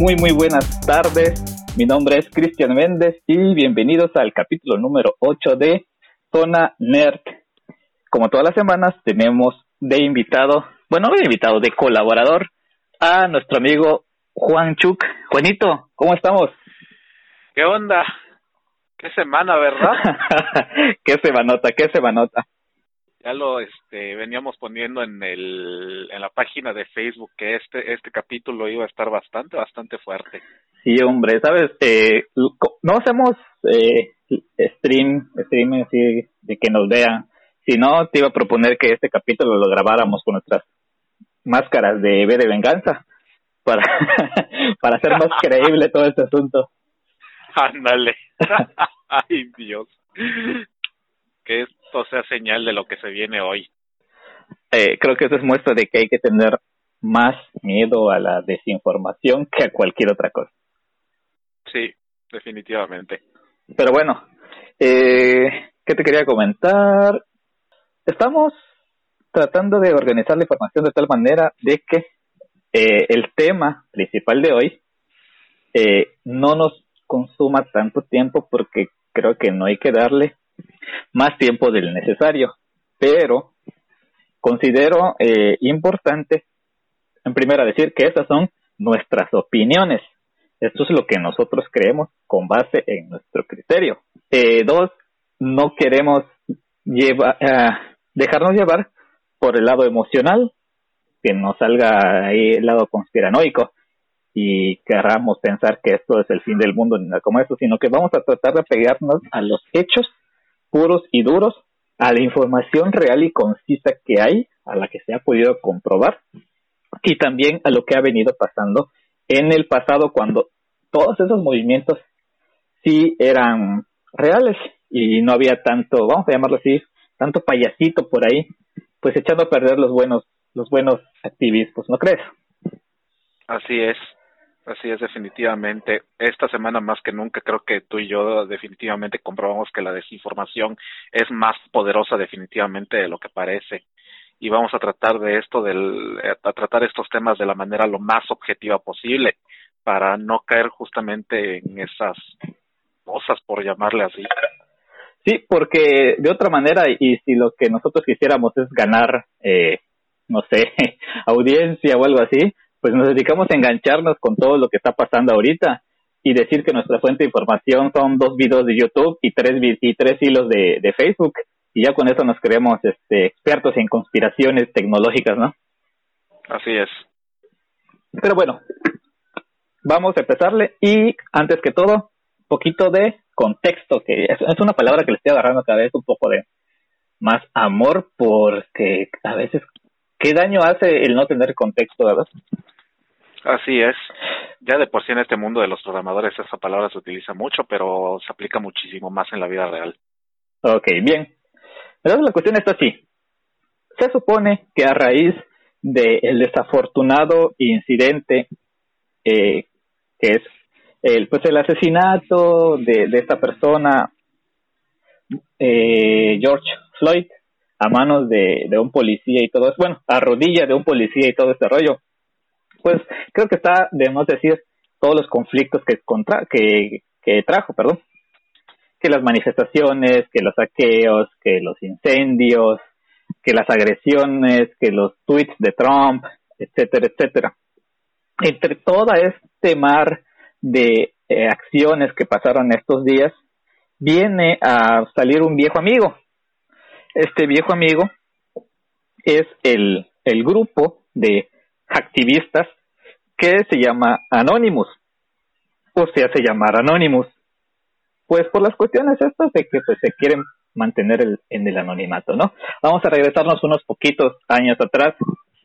Muy muy buenas tardes. Mi nombre es Cristian Méndez y bienvenidos al capítulo número 8 de Zona Nerd. Como todas las semanas tenemos de invitado, bueno, de invitado, de colaborador a nuestro amigo Juan Chuk. Juanito, ¿cómo estamos? ¿Qué onda? Qué semana, ¿verdad? qué semanota, qué semanota ya lo este veníamos poniendo en el en la página de Facebook que este este capítulo iba a estar bastante bastante fuerte. Sí hombre sabes eh, no hacemos eh, stream stream así de que nos vean si no te iba a proponer que este capítulo lo grabáramos con nuestras máscaras de B de venganza para para hacer más creíble todo este asunto. Ándale. Ay Dios. que esto sea señal de lo que se viene hoy. Eh, creo que eso es muestra de que hay que tener más miedo a la desinformación que a cualquier otra cosa. Sí, definitivamente. Pero bueno, eh, ¿qué te quería comentar? Estamos tratando de organizar la información de tal manera de que eh, el tema principal de hoy eh, no nos consuma tanto tiempo porque creo que no hay que darle más tiempo del necesario, pero considero eh, importante, en primera, decir que estas son nuestras opiniones. Esto es lo que nosotros creemos con base en nuestro criterio. Eh, dos, no queremos llevar, eh, dejarnos llevar por el lado emocional, que nos salga ahí el lado conspiranoico y querramos pensar que esto es el fin del mundo ni nada como eso, sino que vamos a tratar de pegarnos a los hechos puros y duros a la información real y concisa que hay, a la que se ha podido comprobar, y también a lo que ha venido pasando en el pasado cuando todos esos movimientos sí eran reales y no había tanto, vamos a llamarlo así, tanto payasito por ahí, pues echando a perder los buenos, los buenos activistas, ¿no crees? Así es. Así es, definitivamente. Esta semana más que nunca creo que tú y yo definitivamente comprobamos que la desinformación es más poderosa definitivamente de lo que parece. Y vamos a tratar de esto, del, a tratar estos temas de la manera lo más objetiva posible para no caer justamente en esas cosas, por llamarle así. Sí, porque de otra manera, y si lo que nosotros quisiéramos es ganar, eh, no sé, audiencia o algo así, pues nos dedicamos a engancharnos con todo lo que está pasando ahorita y decir que nuestra fuente de información son dos videos de YouTube y tres y tres hilos de, de Facebook y ya con eso nos creemos este expertos en conspiraciones tecnológicas, ¿no? Así es. Pero bueno, vamos a empezarle y antes que todo, poquito de contexto, que es, es una palabra que le estoy agarrando cada vez un poco de más amor porque a veces qué daño hace el no tener contexto, ¿verdad? Así es. Ya de por sí en este mundo de los programadores esa palabra se utiliza mucho, pero se aplica muchísimo más en la vida real. Ok, bien. Entonces la cuestión está así. Se supone que a raíz del desafortunado incidente eh, que es el pues el asesinato de, de esta persona eh, George Floyd a manos de, un policía y todo eso, bueno, a rodilla de un policía y todo este rollo, pues creo que está debemos decir todos los conflictos que, contra, que, que trajo, perdón, que las manifestaciones, que los saqueos, que los incendios, que las agresiones, que los tweets de Trump, etcétera, etcétera. Entre todo este mar de eh, acciones que pasaron estos días, viene a salir un viejo amigo. Este viejo amigo es el, el grupo de activistas que se llama Anonymous, o se hace llamar Anonymous, pues por las cuestiones estas de que pues, se quieren mantener el, en el anonimato, ¿no? Vamos a regresarnos unos poquitos años atrás,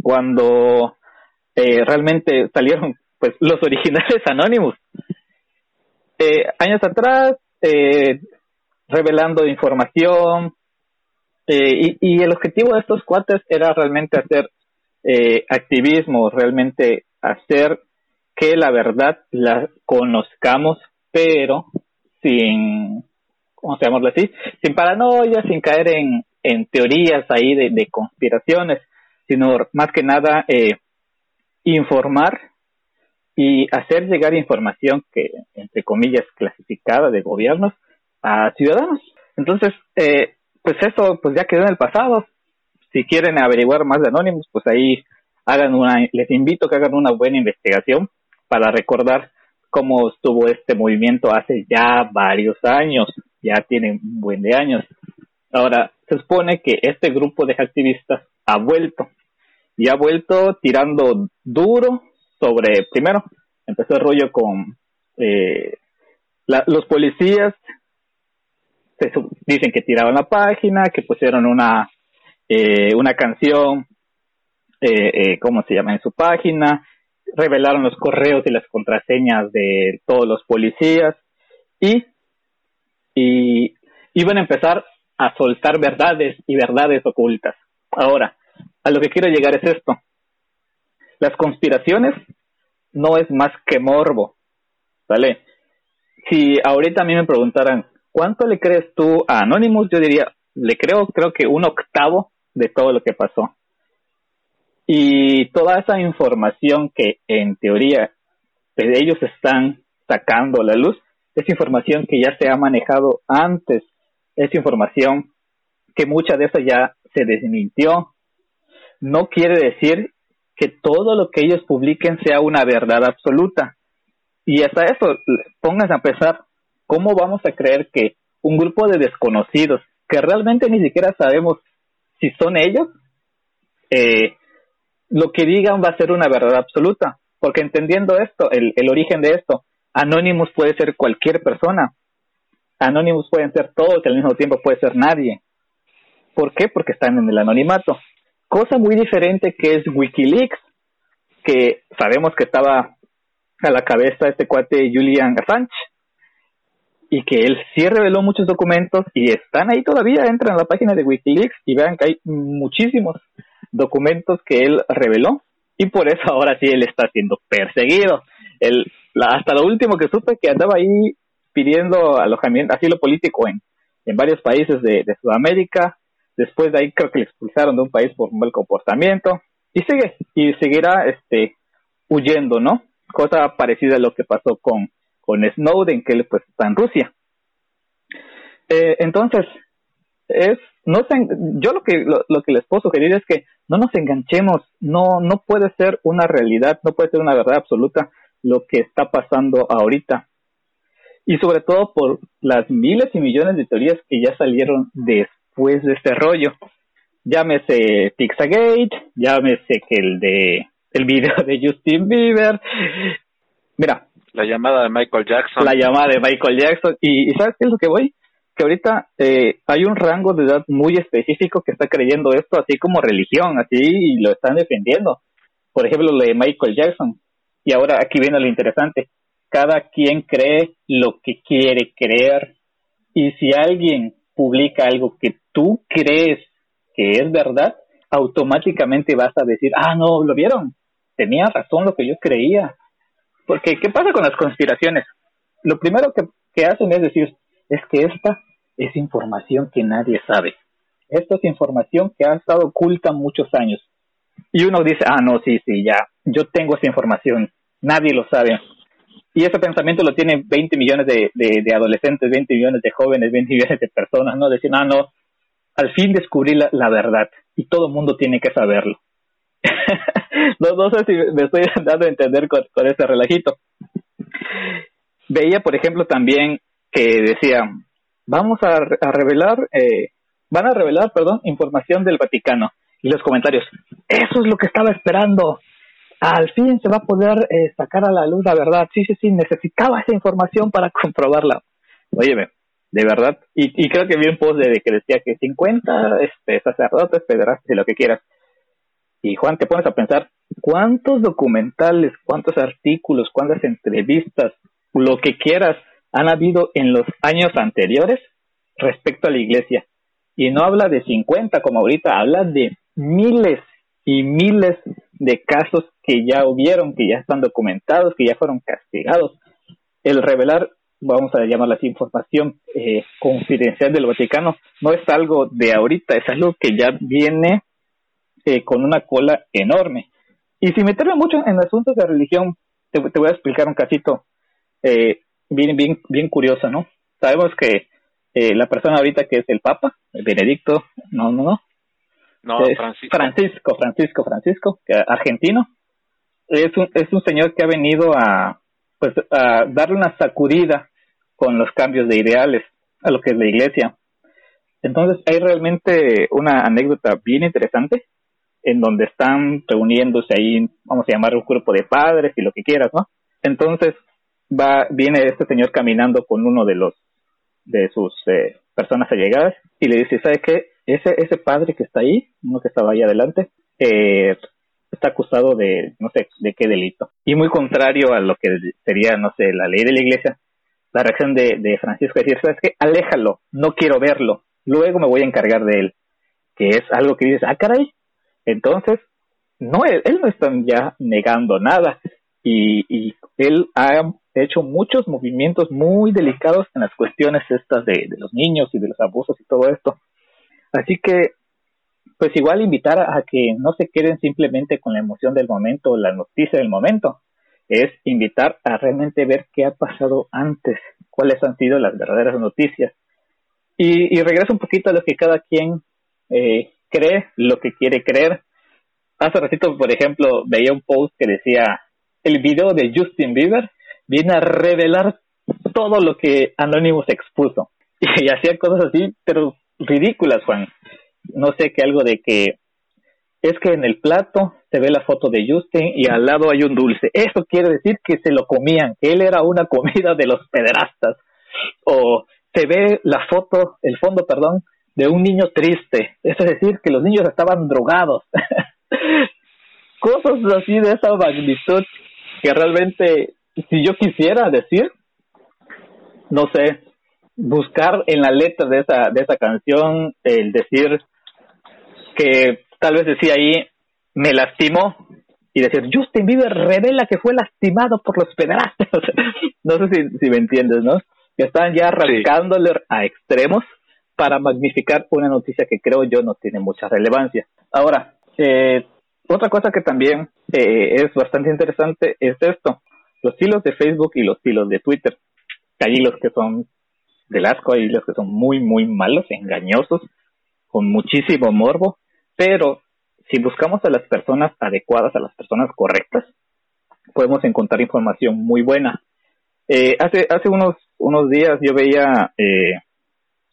cuando eh, realmente salieron pues los originales Anonymous. Eh, años atrás, eh, revelando información, y, y el objetivo de estos cuates era realmente hacer eh, activismo, realmente hacer que la verdad la conozcamos, pero sin, ¿cómo se llama así? Sin paranoia, sin caer en, en teorías ahí de, de conspiraciones, sino más que nada eh, informar y hacer llegar información que, entre comillas, clasificada de gobiernos a ciudadanos. Entonces, eh, pues eso pues ya quedó en el pasado. Si quieren averiguar más de Anonymous, pues ahí hagan una, les invito a que hagan una buena investigación para recordar cómo estuvo este movimiento hace ya varios años, ya tiene un buen de años. Ahora, se supone que este grupo de activistas ha vuelto y ha vuelto tirando duro sobre, primero, empezó el rollo con eh, los policías, se, dicen que tiraban la página, que pusieron una, eh, una canción, eh, eh, ¿cómo se llama?, en su página, revelaron los correos y las contraseñas de todos los policías y, y iban a empezar a soltar verdades y verdades ocultas. Ahora, a lo que quiero llegar es esto. Las conspiraciones no es más que morbo, ¿vale? Si ahorita a mí me preguntaran, ¿cuánto le crees tú a Anonymous? Yo diría, le creo, creo que un octavo de todo lo que pasó. Y toda esa información que en teoría ellos están sacando a la luz, es información que ya se ha manejado antes, es información que mucha de esa ya se desmintió. No quiere decir que todo lo que ellos publiquen sea una verdad absoluta. Y hasta eso, pónganse a pensar, ¿cómo vamos a creer que un grupo de desconocidos, que realmente ni siquiera sabemos si son ellos, eh, lo que digan va a ser una verdad absoluta. Porque entendiendo esto, el, origen de esto, Anonymous puede ser cualquier persona. Anonymous pueden ser todos y al mismo tiempo puede ser nadie. ¿Por qué? Porque están en el anonimato. Cosa muy diferente que es Wikileaks, que sabemos que estaba a la cabeza este cuate Julian Assange y que él sí reveló muchos documentos y están ahí todavía, entran a la página de Wikileaks y vean que hay muchísimos documentos que él reveló y por eso ahora sí él está siendo perseguido. Él, hasta lo último que supe que andaba ahí pidiendo alojamiento, asilo político en, en varios países de, de Sudamérica. Después de ahí creo que le expulsaron de un país por un mal comportamiento y sigue y seguirá este huyendo, ¿no? Cosa parecida a lo que pasó con con Snowden que él pues está en Rusia. Eh, entonces es no se, yo lo que lo, lo, que les puedo sugerir es que no nos enganchemos, no no puede ser una realidad, no puede ser una verdad absoluta lo que está pasando ahorita. Y sobre todo por las miles y millones de teorías que ya salieron después de este rollo. Llámese Pixagate, llámese que el de el video de Justin Bieber. Mira, la llamada de Michael Jackson. La llamada de Michael Jackson. Y, ¿sabes qué es lo que voy? que ahorita eh, hay un rango de edad muy específico que está creyendo esto así como religión, así y lo están defendiendo. Por ejemplo, lo de Michael Jackson. Y ahora aquí viene lo interesante. Cada quien cree lo que quiere creer. Y si alguien publica algo que tú crees que es verdad, automáticamente vas a decir, ah, no, lo vieron. Tenía razón lo que yo creía. Porque, ¿qué pasa con las conspiraciones? Lo primero que, que hacen es decir, es que esta es información que nadie sabe. Esta es información que ha estado oculta muchos años. Y uno dice, ah, no, sí, sí, ya, yo tengo esa información, nadie lo sabe. Y ese pensamiento lo tienen 20 millones de, de, adolescentes, 20 millones de jóvenes, 20 millones de personas, ¿no? Decir, ah, no, al fin descubrí la, la verdad y todo el mundo tiene que saberlo. no, no sé si me estoy dando a entender con, con ese relajito. Veía, por ejemplo, también que decía, vamos a, revelar, eh, van a revelar, perdón, información del Vaticano. Y los comentarios, eso es lo que estaba esperando. Al fin se va a poder eh, sacar a la luz la verdad. Sí, sí, sí, necesitaba esa información para comprobarla. Óyeme, de verdad. Y, y creo que vi un post de, que decía que 50 este, sacerdotes, pederastas y lo que quieras. Y Juan, te pones a pensar, ¿cuántos documentales, cuántos artículos, cuántas entrevistas, lo que quieras, han habido en los años anteriores respecto a la iglesia. Y no habla de 50 como ahorita, habla de miles y miles de casos que ya hubieron, que ya están documentados, que ya fueron castigados. El revelar, vamos a llamarla así, información eh, confidencial del Vaticano, no es algo de ahorita, es algo que ya viene eh, con una cola enorme. Y sin meterme mucho en asuntos de religión, te, voy a explicar un casito eh, bien, bien, bien curioso, ¿no? Sabemos que eh, la persona ahorita que es el Papa, Benedicto, no, no, no. No, Francisco. Francisco, Francisco, Francisco, argentino. Es un, es un señor que ha venido a, pues, a darle una sacudida con los cambios de ideales a lo que es la iglesia. Entonces hay realmente una anécdota bien interesante en donde están reuniéndose ahí, vamos a llamar un grupo de padres y lo que quieras, ¿no? Entonces va, viene este señor caminando con uno de los, de sus eh, personas allegadas y le dice, ¿sabe qué? Ese, ese padre que está ahí, uno que estaba ahí adelante, eh, está acusado de, no sé, de qué delito. Y muy contrario a lo que sería, no sé, la ley de la iglesia, la reacción de, Francisco es ¿sabes qué? Aléjalo, no quiero verlo, luego me voy a encargar de él. Que es algo que dices, ah, caray, entonces, no, él, no está ya negando nada y, y, él ha hecho muchos movimientos muy delicados en las cuestiones estas de, los niños y de los abusos y todo esto. Así que, pues igual invitar a, que no se queden simplemente con la emoción del momento o la noticia del momento, es invitar a realmente ver qué ha pasado antes, cuáles han sido las verdaderas noticias. Y, y regreso un poquito a lo que cada quien eh, cree lo que quiere creer. Hace ratito, por ejemplo, veía un post que decía, el video de Justin Bieber viene a revelar todo lo que Anonymous expuso. Y, hacía cosas así, pero ridículas, Juan. No sé qué algo de que es que en el plato se ve la foto de Justin y al lado hay un dulce. Eso quiere decir que se lo comían, que él era una comida de los pederastas. O se ve la foto, el fondo, perdón, de un niño triste. Es decir, que los niños estaban drogados. Cosas así de esa magnitud que realmente, si yo quisiera decir, no sé, buscar en la letra de esa, de esa canción el decir que tal vez decía ahí, me lastimó, y decir, Justin Bieber revela que fue lastimado por los pederastas. no sé si, si me entiendes, ¿no? Que están ya arrancándole a extremos para magnificar una noticia que creo yo no tiene mucha relevancia. Ahora, eh, otra cosa que también eh, es bastante interesante es esto, los hilos de Facebook y los hilos de Twitter. Hay hilos que son del asco, hay hilos que son muy, muy malos, engañosos, con muchísimo morbo, pero si buscamos a las personas adecuadas, a las personas correctas, podemos encontrar información muy buena. Eh, hace hace unos unos días yo veía eh,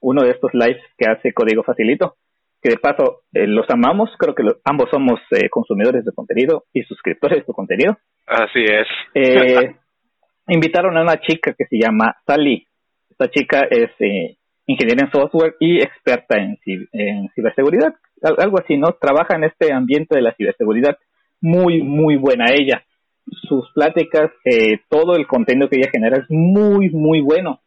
uno de estos lives que hace Código Facilito, que de paso eh, los amamos, creo que ambos somos eh, consumidores de contenido y suscriptores de su contenido. Así es. Eh, invitaron a una chica que se llama Sally. Esta chica es ingeniera en software y experta en, en ciberseguridad, algo así, ¿no? Trabaja en este ambiente de la ciberseguridad. Muy, muy buena ella. Sus pláticas, todo el contenido que ella genera es muy, muy bueno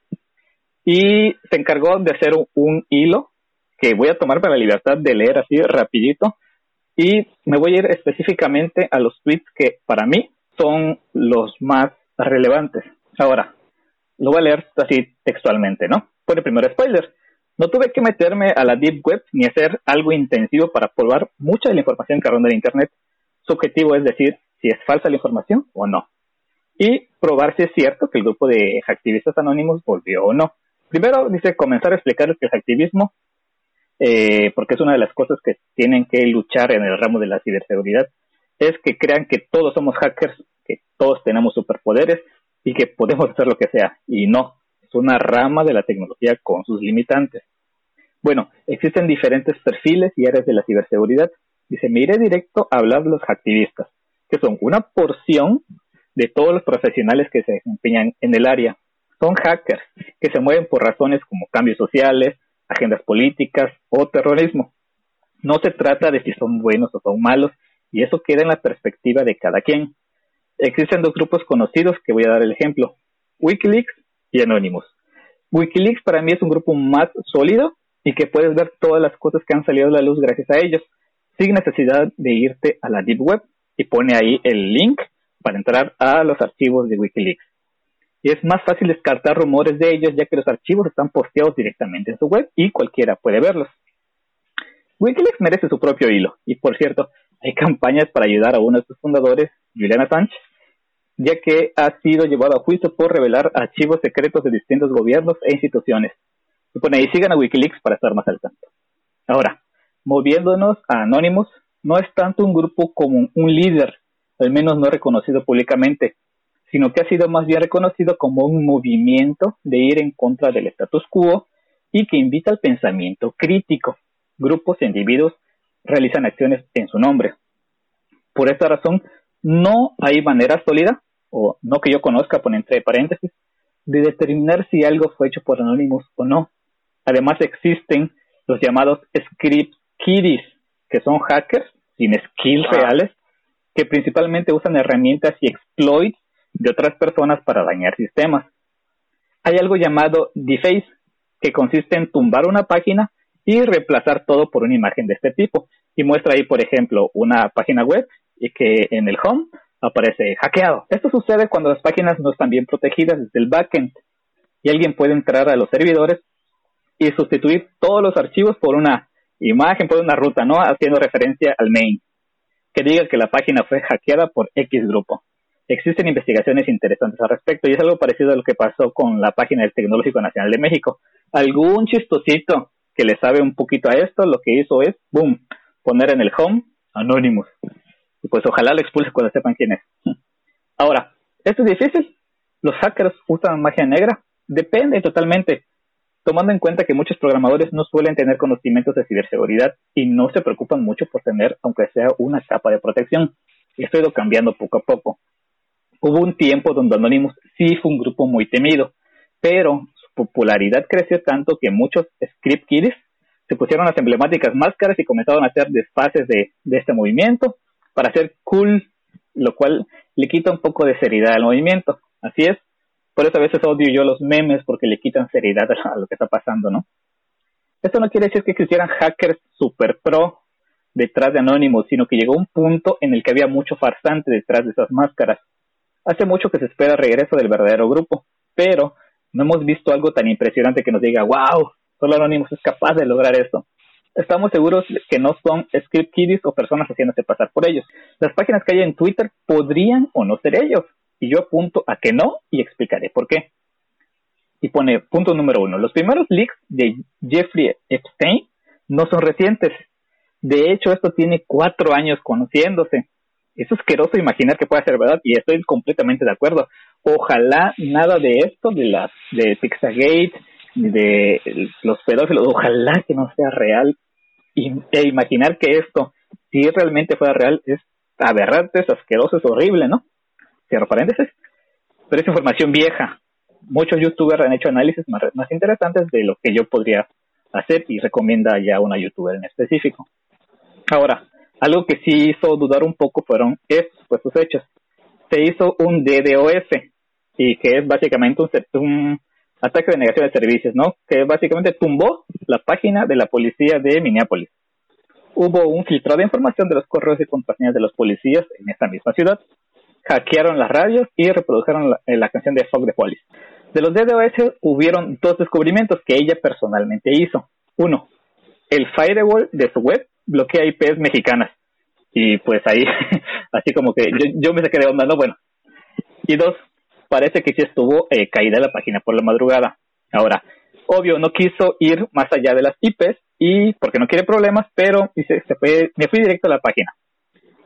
y se encargó de hacer un, hilo que voy a tomar para la libertad de leer así rapidito y me voy a ir específicamente a los tweets que para mí son los más relevantes. Ahora, lo voy a leer así textualmente, ¿no? Por el primer spoiler. No tuve que meterme a la Deep Web ni hacer algo intensivo para probar mucha de la información que ronda en Internet. Su objetivo es decir si es falsa la información o no. Y probar si es cierto que el grupo de activistas anónimos volvió o no. Primero, dice, comenzar a explicarles que el activismo, eh, porque es una de las cosas que tienen que luchar en el ramo de la ciberseguridad, es que crean que todos somos hackers, que todos tenemos superpoderes y que podemos hacer lo que sea. Y no, es una rama de la tecnología con sus limitantes. Bueno, existen diferentes perfiles y áreas de la ciberseguridad. Dice, me iré directo a hablar de los activistas, que son una porción de todos los profesionales que se desempeñan en el área son hackers que se mueven por razones como cambios sociales, agendas políticas o terrorismo. No se trata de si son buenos o son malos, y eso queda en la perspectiva de cada quien. Existen dos grupos conocidos que voy a dar el ejemplo, Wikileaks y Anonymous. Wikileaks para mí es un grupo más sólido y que puedes ver todas las cosas que han salido a la luz gracias a ellos, sin necesidad de irte a la Deep Web y pone ahí el link para entrar a los archivos de Wikileaks y es más fácil descartar rumores de ellos ya que los archivos están posteados directamente en su web y cualquiera puede verlos. Wikileaks merece su propio hilo y por cierto, hay campañas para ayudar a uno de sus fundadores, Julian Assange, ya que ha sido llevado a juicio por revelar archivos secretos de distintos gobiernos e instituciones. Y ahí, sigan a Wikileaks para estar más al tanto. Ahora, moviéndonos a Anonymous, no es tanto un grupo como un líder, al menos no reconocido públicamente, sino que ha sido más bien reconocido como un movimiento de ir en contra del status quo y que invita al pensamiento crítico. Grupos e individuos realizan acciones en su nombre. Por esta razón, no hay manera sólida, o no que yo conozca, por entre paréntesis, de determinar si algo fue hecho por Anonymous o no. Además existen los llamados script kiddies, que son hackers sin skills reales, que principalmente usan herramientas y exploits de otras personas para dañar sistemas. Hay algo llamado deface, que consiste en tumbar una página y reemplazar todo por una imagen de este tipo. Y muestra ahí, por ejemplo, una página web y que en el home aparece hackeado. Esto sucede cuando las páginas no están bien protegidas desde el backend y alguien puede entrar a los servidores y sustituir todos los archivos por una imagen, por una ruta, ¿no? Haciendo referencia al main. Que diga que la página fue hackeada por X grupo. Existen investigaciones interesantes al respecto y es algo parecido a lo que pasó con la página del Tecnológico Nacional de México. Algún chistosito que le sabe un poquito a esto, lo que hizo es, boom, poner en el home Anonymous. Y pues ojalá lo expulse cuando sepan quién es. Ahora, ¿esto es difícil? ¿Los hackers usan magia negra? Depende totalmente, tomando en cuenta que muchos programadores no suelen tener conocimientos de ciberseguridad y no se preocupan mucho por tener, aunque sea una capa de protección. Esto ha ido cambiando poco a poco. Hubo un tiempo donde Anonymous sí fue un grupo muy temido, pero su popularidad creció tanto que muchos script kiddies se pusieron las emblemáticas máscaras y comenzaron a hacer desfases de, de este movimiento para ser cool, lo cual le quita un poco de seriedad al movimiento. Así es. Por eso a veces odio yo los memes porque le quitan seriedad a lo que está pasando, ¿no? Esto no quiere decir que existieran hackers super pro detrás de Anonymous, sino que llegó un punto en el que había mucho farsante detrás de esas máscaras. Hace mucho que se espera el regreso del verdadero grupo, pero no hemos visto algo tan impresionante que nos diga, wow, solo Anonymous es capaz de lograr esto estamos seguros que no son script kiddies o personas haciéndose pasar por ellos. Las páginas que hay en Twitter podrían o no ser ellos. Y yo apunto a que no y explicaré por qué. Y pone punto número uno. Los primeros leaks de Jeffrey Epstein no son recientes. De hecho, esto tiene cuatro años conociéndose. Es asqueroso imaginar que pueda ser verdad y estoy completamente de acuerdo. Ojalá nada de esto, de las de Pixagate, de los pedófilos, ojalá que no sea real e imaginar que esto, si realmente fuera real, es aberrante, es asqueroso, es horrible, ¿no? Cierro paréntesis. Pero es información vieja. Muchos youtubers han hecho análisis más, más interesantes de lo que yo podría hacer y recomienda ya una youtuber en específico. Ahora, algo que sí hizo dudar un poco fueron estos puestos hechos. Se hizo un DDoS y que es básicamente un, ataque de negación de servicios, ¿no? Que básicamente tumbó la página de la policía de Minneapolis. Hubo un filtrado de información de los correos y contraseñas de los policías en esta misma ciudad. Hackearon las radios y reprodujeron la, eh, canción de Fog the Police. De los DDoS hubieron dos descubrimientos que ella personalmente hizo. Uno, el firewall de su web bloquea IPs mexicanas. Y pues ahí, así como que yo, yo me saqué de onda, ¿no? Bueno. Y dos, parece que sí estuvo eh, caída la página por la madrugada. Ahora, obvio, no quiso ir más allá de las IPs y porque no quiere problemas, pero dice, se fue, me fui directo a la página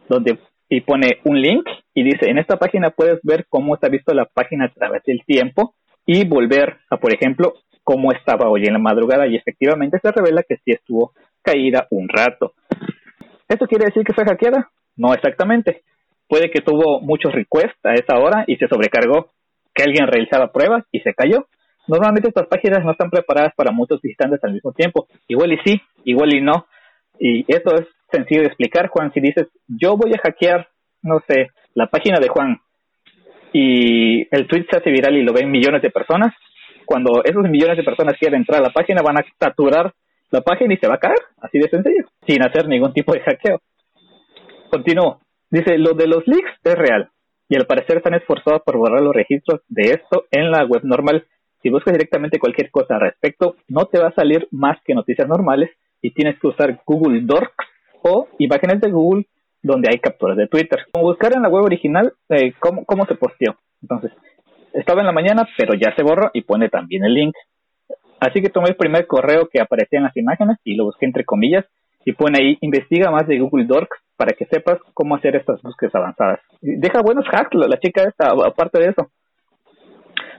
donde y pone un link y dice, en esta página puedes ver cómo ha visto la página a través del tiempo y volver a, por ejemplo, cómo estaba hoy en la madrugada y efectivamente se revela que sí estuvo caída un rato. ¿Esto quiere decir que fue hackeada? No exactamente. Puede que tuvo muchos requests a esa hora y se sobrecargó que alguien realizaba pruebas y se cayó. Normalmente estas páginas no están preparadas para muchos visitantes al mismo tiempo. Igual y sí, igual y no. Y eso es sencillo de explicar, Juan. Si dices, yo voy a hackear, no sé, la página de Juan y el tweet se hace viral y lo ven millones de personas, cuando esos millones de personas quieren entrar a la página van a saturar la página y se va a caer, así de sencillo, sin hacer ningún tipo de hackeo. Continúo. Dice, lo de los leaks es real y al parecer están esforzados por borrar los registros de esto en la web normal. Si buscas directamente cualquier cosa al respecto, no te va a salir más que noticias normales y tienes que usar Google Docs o imágenes de Google donde hay capturas de Twitter. Como buscar en la web original eh, cómo, cómo se posteó. Entonces, estaba en la mañana, pero ya se borró y pone también el link. Así que tomé el primer correo que aparecía en las imágenes y lo busqué entre comillas y pone ahí, investiga más de Google Docs para que sepas cómo hacer estas búsquedas avanzadas. Deja buenos hacks la, chica esta, aparte de eso.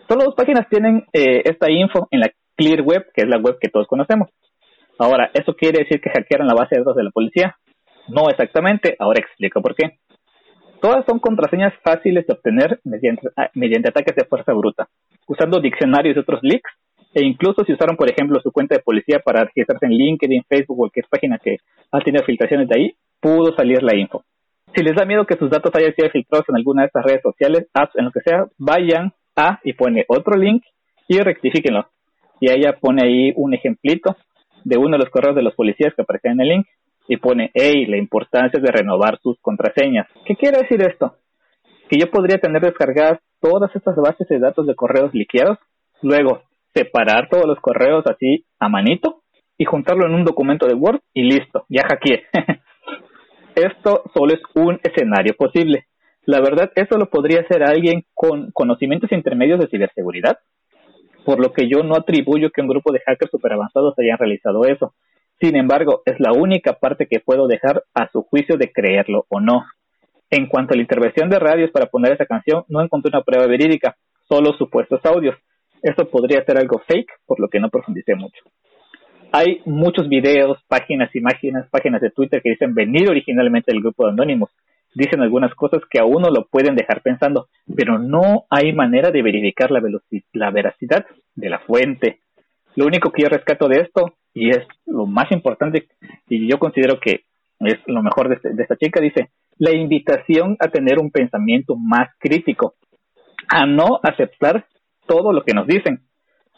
Solo dos páginas tienen eh, esta info en la Clear Web, que es la web que todos conocemos. Ahora, ¿eso quiere decir que hackearon la base de datos de la policía? No exactamente, ahora explico por qué. Todas son contraseñas fáciles de obtener mediante, ah, mediante ataques de fuerza bruta, usando diccionarios y otros leaks, e incluso si usaron, por ejemplo, su cuenta de policía para registrarse en LinkedIn, Facebook o cualquier página que ha tenido filtraciones de ahí, pudo salir la info. Si les da miedo que sus datos hayan sido filtrados en alguna de estas redes sociales, apps, en lo que sea, vayan a y pone otro link y rectifíquenlo. Y ella pone ahí un ejemplito de uno de los correos de los policías que aparecen en el link y pone, hey, la importancia de renovar sus contraseñas. ¿Qué quiere decir esto? Que yo podría tener descargadas todas estas bases de datos de correos liqueados, luego separar todos los correos así a manito y juntarlo en un documento de Word y listo, ya hackeé. esto solo es un escenario posible. La verdad, eso lo podría hacer alguien con conocimientos intermedios de ciberseguridad, por lo que yo no atribuyo que un grupo de hackers super avanzados hayan realizado eso. Sin embargo, es la única parte que puedo dejar a su juicio de creerlo o no. En cuanto a la intervención de radios para poner esa canción, no encontré una prueba verídica, solo supuestos audios. Esto podría ser algo fake, por lo que no profundicé mucho. Hay muchos videos, páginas, imágenes, páginas de Twitter que dicen venir originalmente del grupo de anónimos. Dicen algunas cosas que a uno lo pueden dejar pensando, pero no hay manera de verificar la, la veracidad de la fuente. Lo único que yo rescato de esto y es lo más importante y yo considero que es lo mejor de, este, de esta chica, dice, la invitación a tener un pensamiento más crítico, a no aceptar todo lo que nos dicen,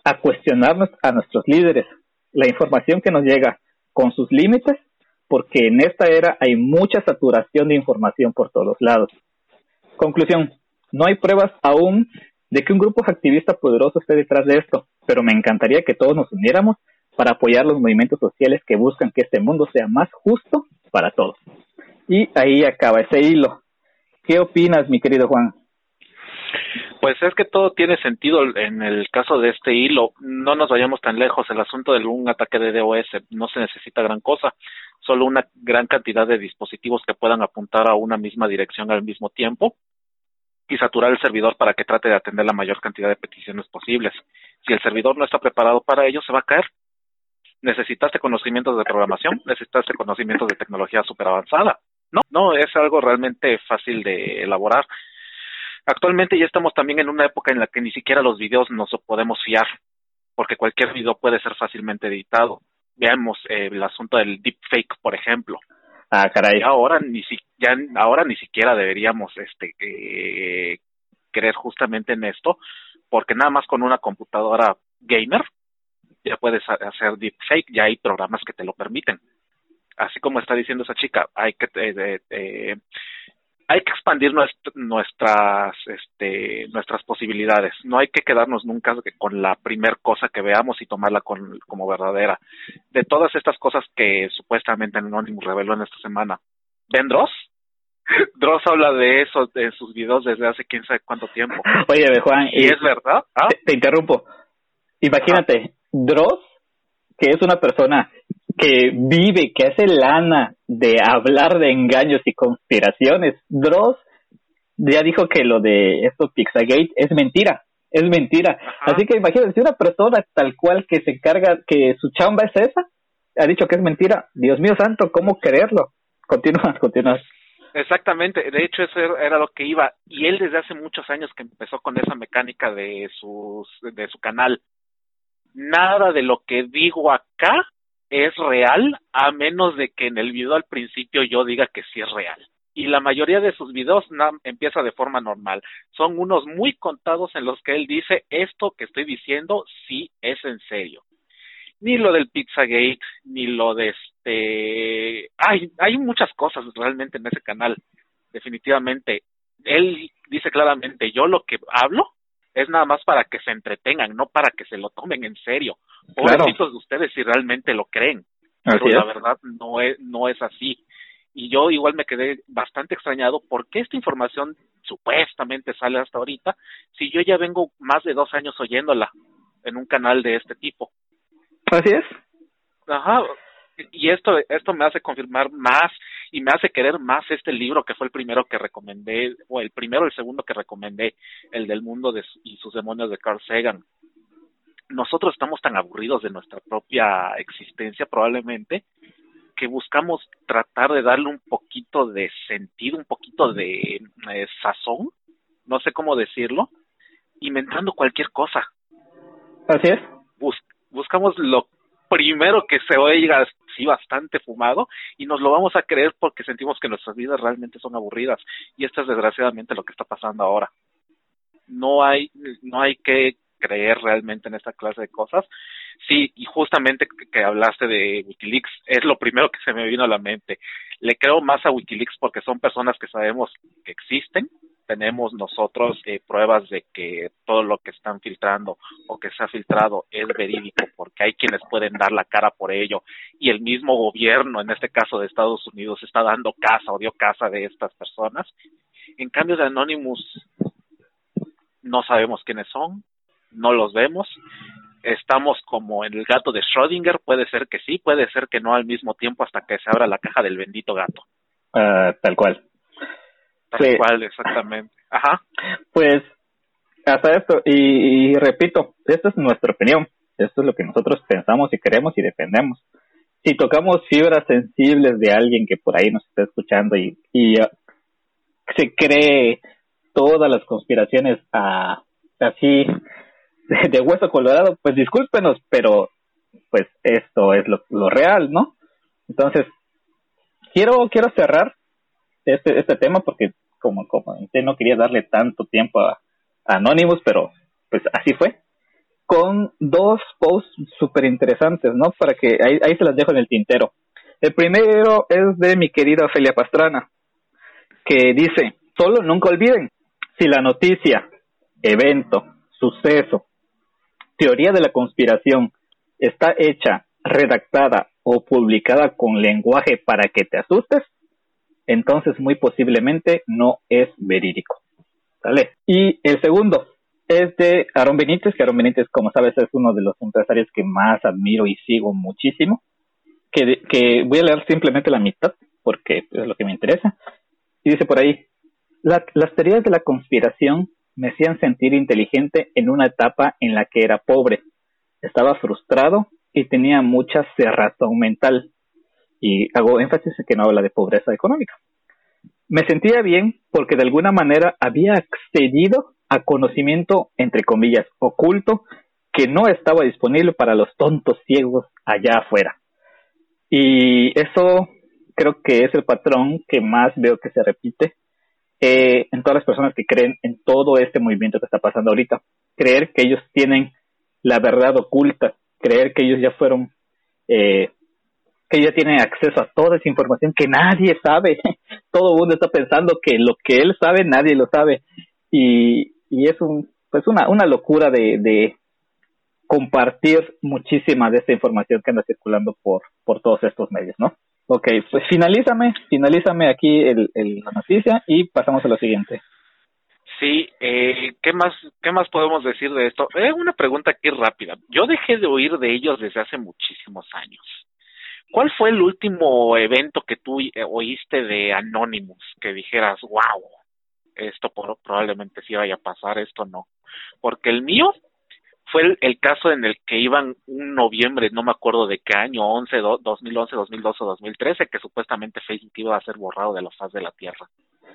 a cuestionarnos a nuestros líderes, la información que nos llega con sus límites, porque en esta era hay mucha saturación de información por todos lados. Conclusión, no hay pruebas aún de que un grupo activista poderoso esté detrás de esto, pero me encantaría que todos nos uniéramos para apoyar los movimientos sociales que buscan que este mundo sea más justo para todos. Y ahí acaba ese hilo. ¿Qué opinas, mi querido Juan? Pues es que todo tiene sentido en el caso de este hilo. No nos vayamos tan lejos. El asunto de un ataque de DOS no se necesita gran cosa, solo una gran cantidad de dispositivos que puedan apuntar a una misma dirección al mismo tiempo y saturar el servidor para que trate de atender la mayor cantidad de peticiones posibles. Si el servidor no está preparado para ello, se va a caer necesitaste conocimientos de programación, necesitaste conocimientos de tecnología súper avanzada. No, no, es algo realmente fácil de elaborar. Actualmente ya estamos también en una época en la que ni siquiera los videos nos podemos fiar, porque cualquier video puede ser fácilmente editado. Veamos eh, el asunto del deepfake, por ejemplo. Ah, caray. ahora ni si, ya ahora ni siquiera deberíamos este eh, creer justamente en esto, porque nada más con una computadora gamer ya puedes hacer deepfake, ya hay programas que te lo permiten. Así como está diciendo esa chica, hay que eh, eh, hay que expandir nuestras este, nuestras posibilidades. No hay que quedarnos nunca con la primer cosa que veamos y tomarla como verdadera. De todas estas cosas que supuestamente Anonymous reveló en esta semana, ¿ven Dross? Dross habla de eso en sus videos desde hace quién sabe cuánto tiempo. Oye, Juan, ¿y, es verdad? ¿Ah? Te, interrumpo. Imagínate, Dross, que es una persona que vive, que hace lana de hablar de engaños y conspiraciones, Dross ya dijo que lo de esto Pixagate es mentira, es mentira. Así que imagínate, si una persona tal cual que se encarga, que su chamba es esa, ha dicho que es mentira, Dios mío santo, ¿cómo creerlo? Continúa, continúa. Exactamente, de hecho eso era lo que iba y él desde hace muchos años que empezó con esa mecánica de sus de su canal nada de lo que digo acá es real, a menos de que en el video al principio yo diga que sí es real. Y la mayoría de sus videos empieza de forma normal. Son unos muy contados en los que él dice esto que estoy diciendo sí es en serio. Ni lo del Pizzagate, ni lo de este... Hay, hay muchas cosas realmente en ese canal, definitivamente. Él dice claramente, yo lo que hablo es nada más para que se entretengan, no para que se lo tomen en serio. Pobrecitos de ustedes si realmente lo creen. Pero la verdad no es, no es así. y yo igual me quedé bastante extrañado por qué esta información supuestamente sale hasta ahorita si yo ya vengo más de dos años oyéndola en un canal de este tipo. Así es. Ajá, y esto esto me hace confirmar más y me hace querer más este libro que fue el primero que recomendé o el primero el segundo que recomendé el del mundo de, y sus demonios de Carl Sagan nosotros estamos tan aburridos de nuestra propia existencia probablemente que buscamos tratar de darle un poquito de sentido, un poquito de eh, sazón, no sé cómo decirlo, inventando cualquier cosa. Así es. buscamos lo primero que se oiga sí bastante fumado y nos lo vamos a creer porque sentimos que nuestras vidas realmente son aburridas y esto es desgraciadamente lo que está pasando ahora. No hay no hay que creer realmente en esta clase de cosas. Sí, y justamente que hablaste de Wikileaks, es lo primero que se me vino a la mente. Le creo más a Wikileaks porque son personas que sabemos que existen, tenemos nosotros eh, pruebas de que todo lo que están filtrando o que se ha filtrado es verídico porque hay quienes pueden dar la cara por ello y el mismo gobierno, en este caso de Estados Unidos, está dando casa o dio casa de estas personas. En cambio de Anonymous, no sabemos quiénes son, no los vemos. Estamos como en el gato de Schrödinger, puede ser que sí, puede ser que no al mismo tiempo hasta que se abra la caja del bendito gato. Ah, tal cual. Tal cual, exactamente. Ajá. Pues hasta esto, y, repito, esta es nuestra opinión, esto es lo que nosotros pensamos y queremos y defendemos. Si tocamos fibras sensibles de alguien que por ahí nos está escuchando y, y uh, se cree todas las conspiraciones a, así de, hueso colorado, pues discúlpenos, pero pues esto es lo, lo real, ¿no? Entonces, quiero, quiero cerrar este, este tema porque como, como no quería darle tanto tiempo a, Anonymous, pero pues así fue, con dos posts súper interesantes, ¿no? Para que ahí, ahí se las dejo en el tintero. El primero es de mi querida Ofelia Pastrana, que dice, solo nunca olviden, si la noticia, evento, suceso teoría de la conspiración está hecha, redactada o publicada con lenguaje para que te asustes, entonces muy posiblemente no es verídico. ¿Sale? Y el segundo es de Aaron Benítez, que Aaron Benítez, como sabes, es uno de los empresarios que más admiro y sigo muchísimo, que, voy a leer simplemente la mitad, porque es lo que me interesa. Y dice por ahí, las teorías de la conspiración me hacían sentir inteligente en una etapa en la que era pobre. Estaba frustrado y tenía mucha cerrazón mental. Y hago énfasis en que no habla de pobreza económica. Me sentía bien porque de alguna manera había accedido a conocimiento, entre comillas, oculto, que no estaba disponible para los tontos ciegos allá afuera. Y eso creo que es el patrón que más veo que se repite eh, en todas las personas que creen en todo este movimiento que está pasando ahorita. Creer que ellos tienen la verdad oculta, creer que ellos ya fueron, eh, que ellos ya tienen acceso a toda esa información que nadie sabe. Todo el mundo está pensando que lo que él sabe nadie lo sabe. Y, y es un, pues una, una locura de, de compartir muchísima de esta información que anda circulando por, por todos estos medios, ¿no? Ok, pues finalízame, finalízame aquí el, la noticia y pasamos a lo siguiente. Sí, eh, ¿qué más qué más podemos decir de esto? Eh, una pregunta aquí rápida. Yo dejé de oír de ellos desde hace muchísimos años. ¿Cuál fue el último evento que tú eh, oíste de Anonymous que dijeras, wow, esto probablemente sí vaya a pasar, esto no? Porque el mío fue el, caso en el que iban un noviembre, no me acuerdo de qué año, 11, 2011, 2012 o 2013, que supuestamente Facebook iba a ser borrado de la faz de la Tierra.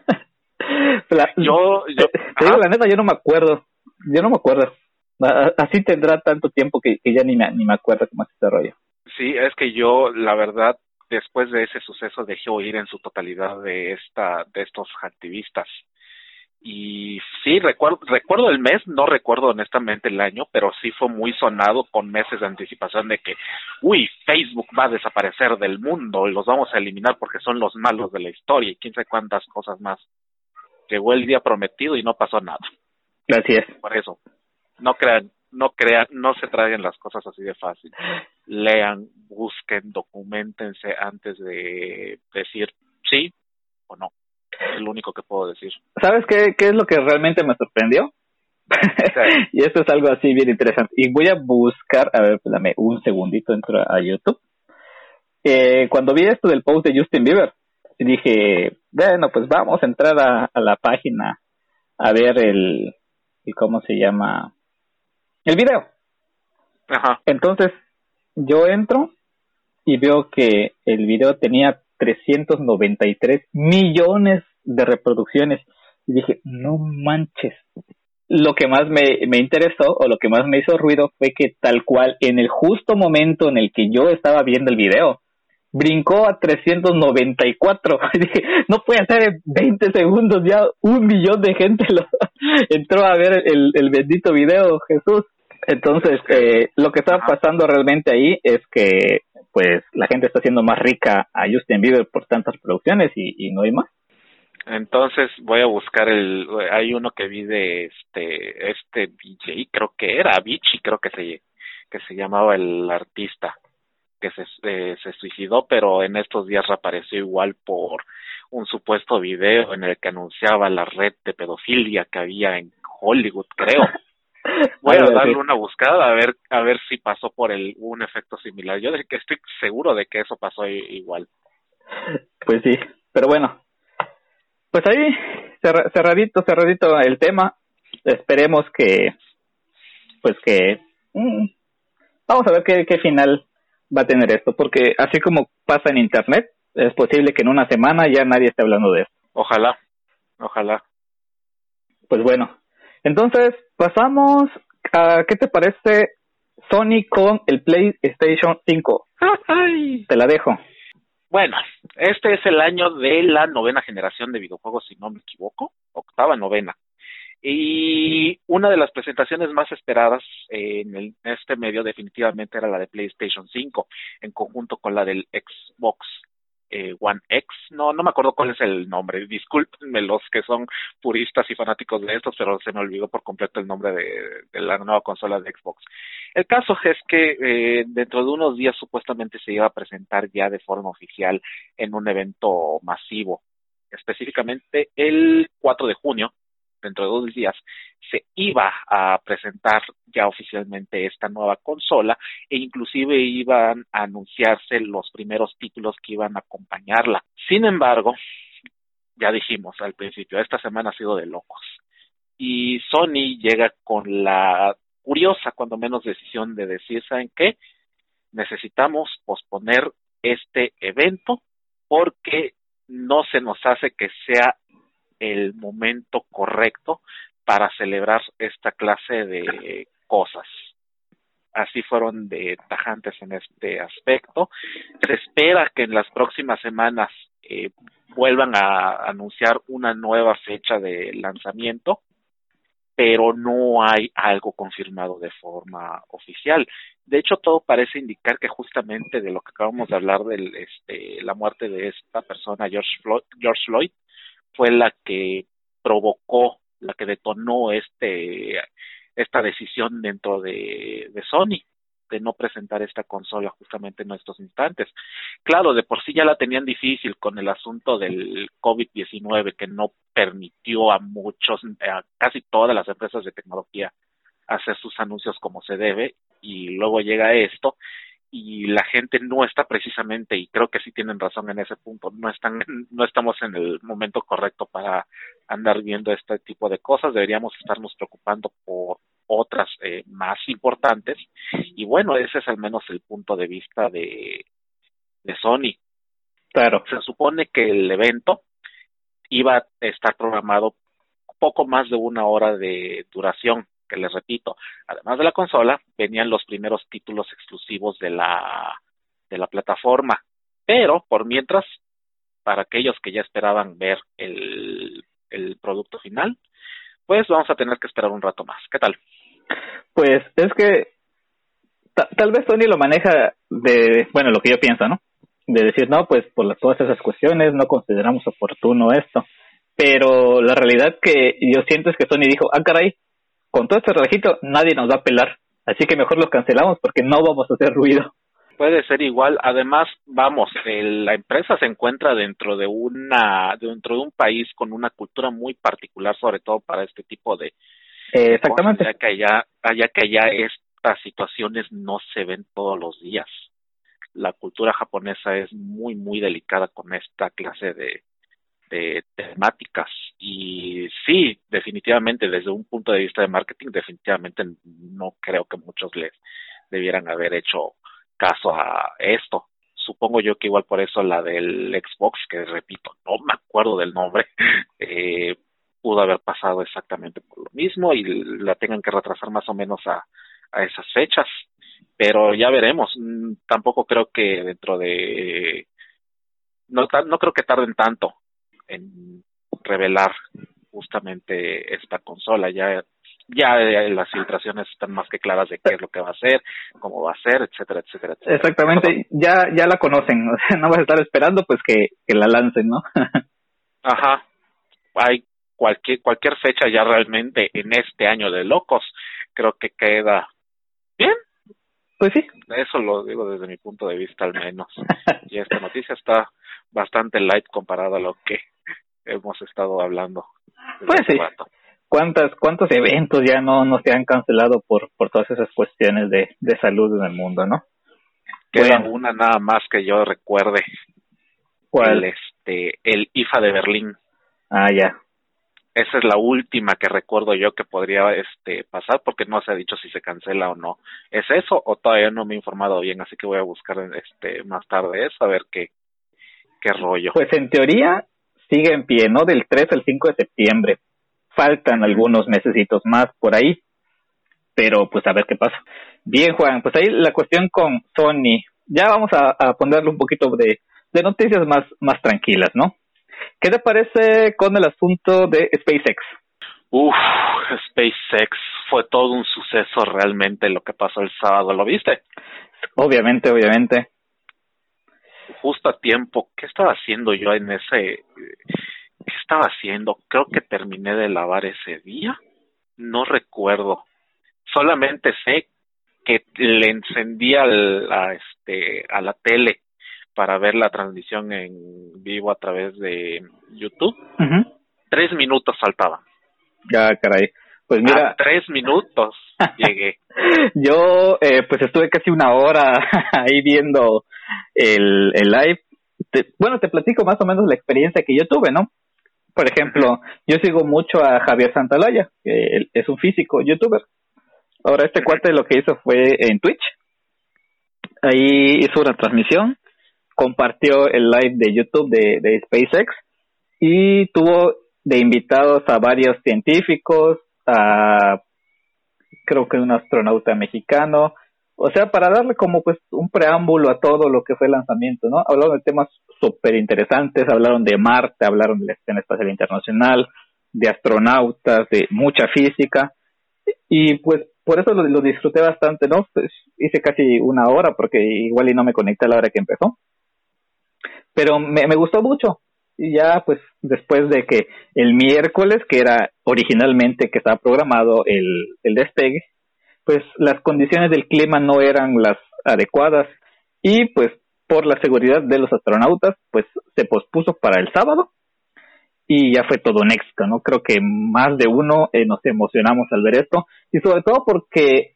yo, yo te digo la neta, yo no me acuerdo, yo no me acuerdo. Así tendrá tanto tiempo que, ya ni me, ni me acuerdo cómo es este rollo. Sí, es que yo, la verdad, después de ese suceso dejé oír en su totalidad de esta de estos activistas y sí, recuerdo, recuerdo el mes, no recuerdo honestamente el año, pero sí fue muy sonado con meses de anticipación de que, uy, Facebook va a desaparecer del mundo y los vamos a eliminar porque son los malos de la historia y quién sabe cuántas cosas más. Llegó el día prometido y no pasó nada. Gracias. Por eso, no crean, no crean, no se traigan las cosas así de fácil. Lean, busquen, documentense antes de decir sí o no. Es lo único que puedo decir. ¿Sabes qué, qué es lo que realmente me sorprendió? y esto es algo así bien interesante. Y voy a buscar, a ver, dame un segundito, entro a YouTube. Eh, cuando vi esto del post de Justin Bieber, dije, bueno, pues vamos a entrar a, a la página a ver el, el, ¿cómo se llama? El video. Ajá. Entonces, yo entro y veo que el video tenía 393 millones de reproducciones. Y dije, no manches. Lo que más me, me interesó o lo que más me hizo ruido fue que tal cual en el justo momento en el que yo estaba viendo el video, brincó a 394. dije, no puede ser en 20 segundos ya un millón de gente lo entró a ver el, el bendito video, Jesús. Entonces, eh, lo que está pasando realmente ahí es que, pues, la gente está haciendo más rica a Justin Bieber por tantas producciones y, no hay más. Entonces voy a buscar el, hay uno que vi de este, este DJ, creo que era Vichy, creo que se, que se llamaba el artista que se, eh, se suicidó, pero en estos días reapareció igual por un supuesto video en el que anunciaba la red de pedofilia que había en Hollywood, creo. Voy a darle una buscada a ver a ver si pasó por el un efecto similar. Yo que estoy seguro de que eso pasó igual. Pues sí, pero bueno. Pues ahí cerradito, cerradito el tema. Esperemos que pues que mm, vamos a ver qué, qué final va a tener esto, porque así como pasa en internet, es posible que en una semana ya nadie esté hablando de esto. Ojalá, ojalá. Pues bueno, entonces, pasamos a, ¿qué te parece Sony con el PlayStation 5? Te la dejo. Bueno, este es el año de la novena generación de videojuegos, si no me equivoco, octava, novena. Y una de las presentaciones más esperadas en, este medio definitivamente era la de PlayStation 5, en conjunto con la del Xbox eh, One X, no, no me acuerdo cuál es el nombre, discúlpenme los que son puristas y fanáticos de estos, pero se me olvidó por completo el nombre de, la nueva consola de Xbox. El caso es que eh, dentro de unos días supuestamente se iba a presentar ya de forma oficial en un evento masivo, específicamente el 4 de junio, dentro de dos días, se iba a presentar ya oficialmente esta nueva consola e inclusive iban a anunciarse los primeros títulos que iban a acompañarla. Sin embargo, ya dijimos al principio, esta semana ha sido de locos. Y Sony llega con la curiosa, cuando menos, decisión de decir, ¿saben qué? Necesitamos posponer este evento porque no se nos hace que sea el momento correcto para celebrar esta clase de cosas. Así fueron de tajantes en este aspecto. Se espera que en las próximas semanas eh, vuelvan a anunciar una nueva fecha de lanzamiento, pero no hay algo confirmado de forma oficial. De hecho, todo parece indicar que justamente de lo que acabamos de hablar de este, la muerte de esta persona, George George Floyd fue la que provocó, la que detonó este esta decisión dentro de, Sony de no presentar esta consola justamente en estos instantes. Claro, de por sí ya la tenían difícil con el asunto del COVID-19 que no permitió a muchos, a casi todas las empresas de tecnología hacer sus anuncios como se debe y luego llega esto y la gente no está precisamente y creo que sí tienen razón en ese punto no están no estamos en el momento correcto para andar viendo este tipo de cosas deberíamos estarnos preocupando por otras eh, más importantes y bueno ese es al menos el punto de vista de de Sony. Claro. Se supone que el evento iba a estar programado poco más de una hora de duración que les repito, además de la consola, venían los primeros títulos exclusivos de la, de la plataforma. Pero, por mientras, para aquellos que ya esperaban ver el, el producto final, pues vamos a tener que esperar un rato más. ¿Qué tal? Pues es que tal vez Sony lo maneja de, bueno, lo que yo pienso, ¿no? De decir, no, pues por todas esas cuestiones no consideramos oportuno esto. Pero la realidad que yo siento es que Sony dijo, ah, caray, con todo este relajito nadie nos va a pelar, así que mejor los cancelamos porque no vamos a hacer ruido. puede ser igual. Además, vamos, la empresa se encuentra dentro de una dentro de un país con una cultura muy particular, sobre todo para este tipo de eh, exactamente, ya que allá, allá que allá estas situaciones no se ven todos los días. La cultura japonesa es muy muy delicada con esta clase de de temáticas y sí, definitivamente desde un punto de vista de marketing, definitivamente no creo que muchos les debieran haber hecho caso a esto. Supongo yo que igual por eso la del Xbox, que repito, no me acuerdo del nombre, eh, pudo haber pasado exactamente por lo mismo y la tengan que retrasar más o menos a, a esas fechas. Pero ya veremos. Mm, tampoco creo que dentro de no, no creo que tarden tanto en revelar justamente esta consola. Ya, ya las filtraciones están más que claras de qué es lo que va a hacer, cómo va a ser, etcétera, etcétera. etcétera. Exactamente, ya, ya la conocen, no vas a estar esperando pues que, que la lancen, ¿no? Ajá, hay cualquier, cualquier fecha ya realmente en este año de locos, creo que queda bien. Pues sí. Eso lo digo desde mi punto de vista al menos. y esta noticia está bastante light comparado a lo que hemos estado hablando. Pues sí. ¿Cuántas, ¿Cuántos eventos ya no, no se han cancelado por, por todas esas cuestiones de, de salud en el mundo, no? Queda una nada más que yo recuerde. ¿Cuál? El, este, el IFA de Berlín. Ah, ya. Esa es la última que recuerdo yo que podría este pasar porque no se ha dicho si se cancela o no. ¿Es eso o todavía no me he informado bien? Así que voy a buscar este más tarde eso a ver qué qué rollo. Pues en teoría sigue en pie, ¿no? Del 3 al 5 de septiembre. Faltan algunos mesecitos más por ahí, pero pues a ver qué pasa. Bien, Juan, pues ahí la cuestión con Sony. Ya vamos a, a ponerle un poquito de, de noticias más, más tranquilas, ¿no? ¿Qué te parece con el asunto de SpaceX? Uf, SpaceX fue todo un suceso realmente lo que pasó el sábado, ¿lo viste? Obviamente, obviamente justo a tiempo. ¿Qué estaba haciendo yo en ese? ¿Qué estaba haciendo? Creo que terminé de lavar ese día. No recuerdo. Solamente sé que le encendí a este, a la tele para ver la transmisión en vivo a través de YouTube. Tres minutos faltaban. Ya, caray. Pues mira. tres minutos llegué. Yo, eh, pues estuve casi una hora ahí viendo el, el live. bueno, te platico más o menos la experiencia que yo tuve, ¿no? Por ejemplo, yo sigo mucho a Javier Santalaya, que es un físico, youtuber. Ahora, este cuate lo que hizo fue en Twitch. Ahí hizo una transmisión, compartió el live de YouTube de, de SpaceX y tuvo de invitados a varios científicos, a creo que un astronauta mexicano, o sea, para darle como pues un preámbulo a todo lo que fue el lanzamiento, ¿no? Hablaron de temas súper interesantes, hablaron de Marte, hablaron de la escena espacial internacional, de astronautas, de mucha física, y pues por eso lo, disfruté bastante, ¿no? Pues hice casi una hora porque igual y no me conecté a la hora que empezó, pero me, me gustó mucho, y ya pues después de que el miércoles, que era originalmente que estaba programado el, el despegue, pues las condiciones del clima no eran las adecuadas y pues por la seguridad de los astronautas, pues se pospuso para el sábado y ya fue todo un éxito, ¿no? Creo que más de uno eh, nos emocionamos al ver esto y sobre todo porque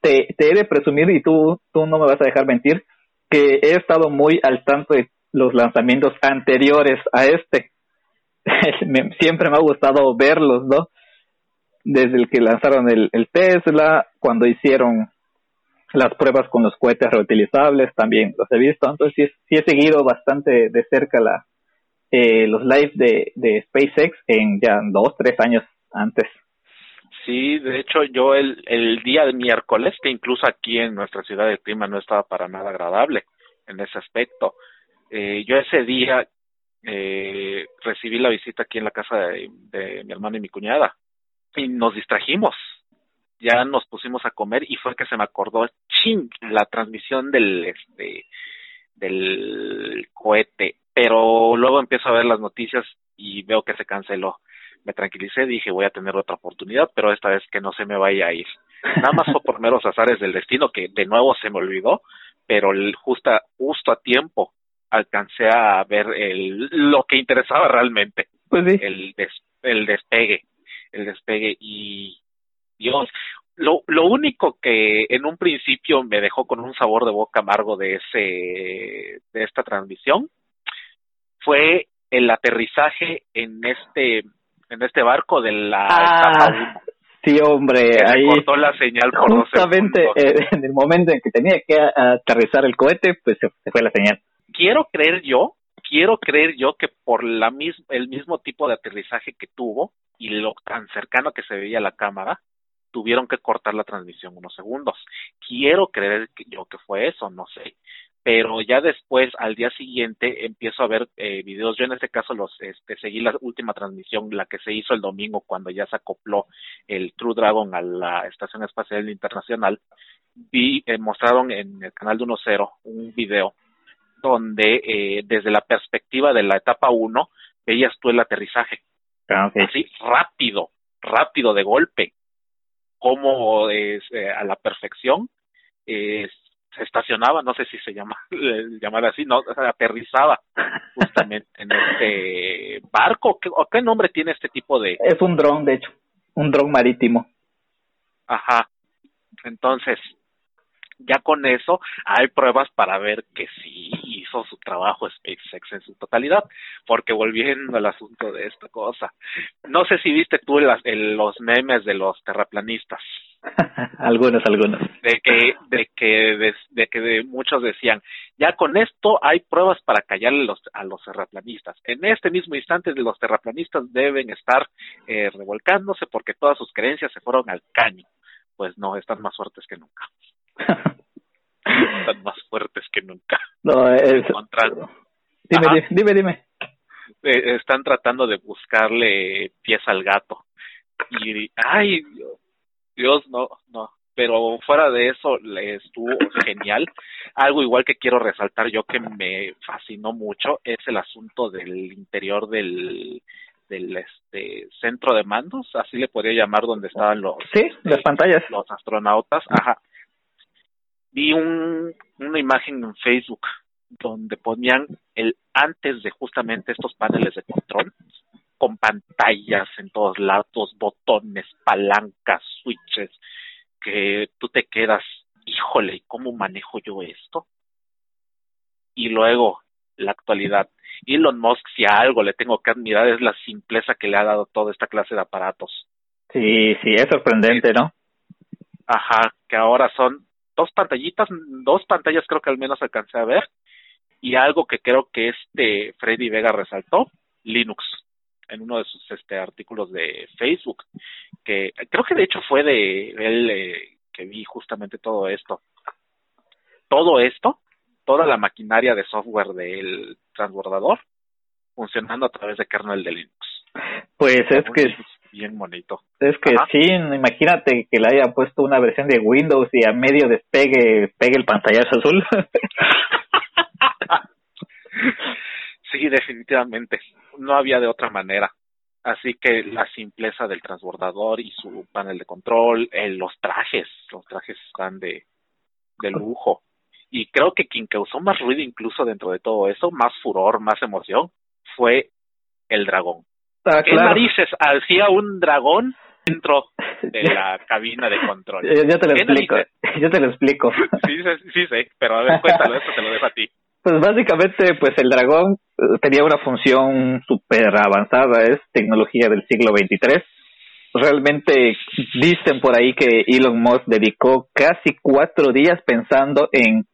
te, te he de presumir y tú, tú no me vas a dejar mentir que he estado muy al tanto de los lanzamientos anteriores a este. Siempre me ha gustado verlos, ¿no? Desde el que lanzaron el, Tesla, cuando hicieron las pruebas con los cohetes reutilizables, también los he visto. Entonces sí, sí he seguido bastante de cerca la, eh, los lives de, de SpaceX en ya dos, tres años antes. Sí, de hecho yo el, el día de miércoles, que incluso aquí en nuestra ciudad el clima no estaba para nada agradable en ese aspecto, eh, yo ese día eh, recibí la visita aquí en la casa de, mi hermano y mi cuñada y nos distrajimos. Ya nos pusimos a comer y fue que se me acordó, ching, la transmisión del, este, del cohete. Pero luego empiezo a ver las noticias y veo que se canceló. Me tranquilicé, dije voy a tener otra oportunidad, pero esta vez que no se me vaya a ir. Nada más fue por meros azares del destino que de nuevo se me olvidó, pero justo, justo a tiempo alcancé a ver el, lo que interesaba realmente. Pues sí. El, el despegue, el despegue y Dios, lo, lo único que en un principio me dejó con un sabor de boca amargo de ese de esta transmisión fue el aterrizaje en este en este barco de la ah, Sí, hombre, ahí cortó la señal por justamente en el momento en que tenía que aterrizar el cohete, pues se, fue la señal. Quiero creer yo, quiero creer yo que por la mis, el mismo tipo de aterrizaje que tuvo y lo tan cercano que se veía la cámara, tuvieron que cortar la transmisión unos segundos. Quiero creer que yo que fue eso, no sé. Pero ya después, al día siguiente, empiezo a ver eh, videos. Yo en este caso los este, seguí la última transmisión, la que se hizo el domingo cuando ya se acopló el True Dragon a la Estación Espacial Internacional. Vi, eh, mostraron en el canal de 1.0 un video donde eh, desde la perspectiva de la etapa 1 veías tú el aterrizaje. Ah, Así, rápido, rápido de golpe cómo es, eh, a la perfección eh, se estacionaba, no sé si se llama llamar así, no, aterrizaba justamente en este barco. ¿Qué, ¿O qué nombre tiene este tipo de? Es un dron, de hecho, un dron marítimo. Ajá. Entonces, ya con eso hay pruebas para ver que sí hizo su trabajo SpaceX en su totalidad, porque volviendo al asunto de esta cosa, no sé si viste tú las, los memes de los terraplanistas. algunos, algunos. De que, de que, de, que muchos decían, ya con esto hay pruebas para callar a los, a los terraplanistas. En este mismo instante los terraplanistas deben estar eh, revolcándose porque todas sus creencias se fueron al caño. Pues no, están más fuertes que nunca. Están más fuertes que nunca. No, es... Dime, dime, dime, eh, están tratando de buscarle pies al gato. Y, ay, Dios, no, no. Pero fuera de eso, le estuvo genial. Algo igual que quiero resaltar yo que me fascinó mucho es el asunto del interior del, del este centro de mandos, así le podría llamar donde estaban los sí, las pantallas, los astronautas, ajá, vi un, una imagen en Facebook donde ponían el antes de justamente estos paneles de control con pantallas en todos lados, botones, palancas, switches, que tú te quedas, híjole, ¿y cómo manejo yo esto? Y luego, la actualidad. Elon Musk, si a algo le tengo que admirar, es la simpleza que le ha dado toda esta clase de aparatos. Sí, sí, es sorprendente, ¿no? Ajá, que ahora son dos pantallitas, dos pantallas creo que al menos alcancé a ver, y algo que creo que este Freddy Vega resaltó, Linux, en uno de sus este artículos de Facebook, que creo que de hecho fue de él eh, que vi justamente todo esto. Todo esto, toda la maquinaria de software del transbordador, funcionando a través de kernel de Linux. Pues es que bien bonito. Es que sí, imagínate que le haya puesto una versión de Windows y a medio despegue pegue el pantallazo azul. sí, definitivamente. No había de otra manera. Así que la simpleza del transbordador y su panel de control, eh, los trajes, los trajes están de, de lujo. Y creo que quien causó más ruido incluso dentro de todo eso, más furor, más emoción, fue el dragón. Ah, ¿Qué narices hacía un dragón dentro de la cabina de control? Yo, te lo explico. Yo te lo explico. sí, sí, sí, pero a ver, cuéntalo, esto te lo dejo a ti. Pues básicamente, pues el dragón eh, tenía una función súper avanzada, es tecnología del siglo XXIII. Realmente dicen por ahí que Elon Musk dedicó casi cuatro días pensando en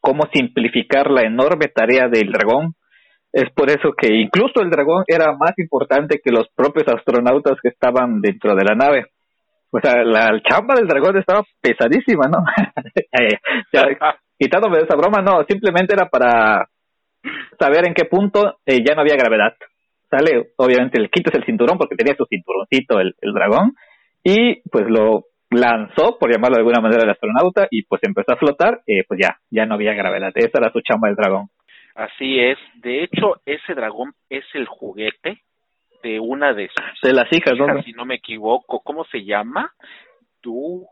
cómo simplificar la enorme tarea del dragón es por eso que incluso el dragón era más importante que los propios astronautas que estaban dentro de la nave. O sea, la chamba del dragón estaba pesadísima, ¿no? quitándome de esa broma, no, simplemente era para saber en qué punto eh, ya no había gravedad. Sale, obviamente, le quitas el cinturón porque tenía su cinturoncito el, el dragón y pues lo lanzó, por llamarlo de alguna manera, el astronauta y pues empezó a flotar, eh, pues ya, ya no había gravedad. Esa era su chamba del dragón. Así es. De hecho, ese dragón es el juguete de una de sus de las hijas, ¿no? si no me equivoco. ¿Cómo se llama? Tú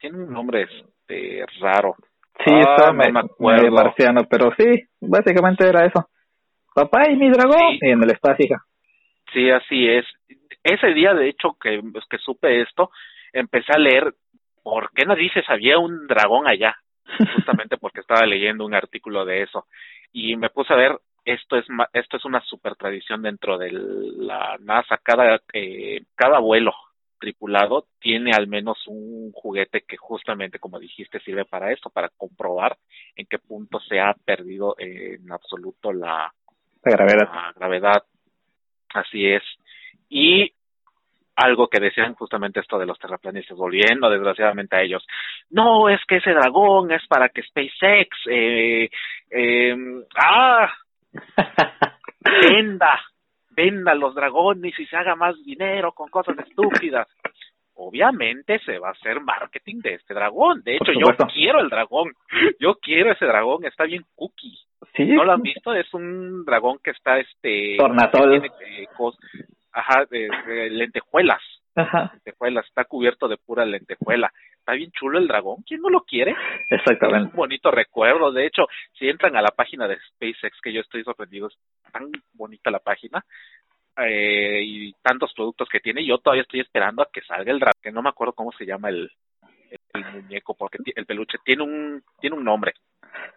tiene un nombre este raro. Sí, ah, me, acuerdo. marciano, pero sí, básicamente era eso. Papá y mi dragón y en el espacio, hija. Sí, así es. Ese día, de hecho, que, que supe esto, empecé a leer por qué dices había un dragón allá, justamente porque estaba leyendo un artículo de eso. Y me puse a ver esto es esto es una super tradición dentro de la NASA. Cada eh, cada vuelo tripulado tiene al menos un juguete que justamente como dijiste sirve para esto para comprobar en qué punto se ha perdido en absoluto la, gravedad. la gravedad. Así es. Y algo que decían justamente esto de los terraplanistas, volviendo desgraciadamente a ellos. No, es que ese dragón es para que SpaceX, eh, eh, ah, venda, venda los dragones y se haga más dinero con cosas estúpidas. Obviamente se va a hacer marketing de este dragón. De hecho, yo quiero el dragón. Yo quiero ese dragón. Está bien cookie. ¿Sí? ¿No lo han visto? Es un dragón que está este... Tornasol. Ajá, de, lentejuelas. Ajá. Lentejuelas. Está cubierto de pura lentejuela está bien chulo el dragón, ¿quién no lo quiere? Exactamente. Es un bonito recuerdo, de hecho, si entran a la página de SpaceX, que yo estoy sorprendido, es tan bonita la página, eh, y tantos productos que tiene, yo todavía estoy esperando a que salga el dragón, que no me acuerdo cómo se llama el, el, muñeco, porque el peluche tiene un, tiene un nombre.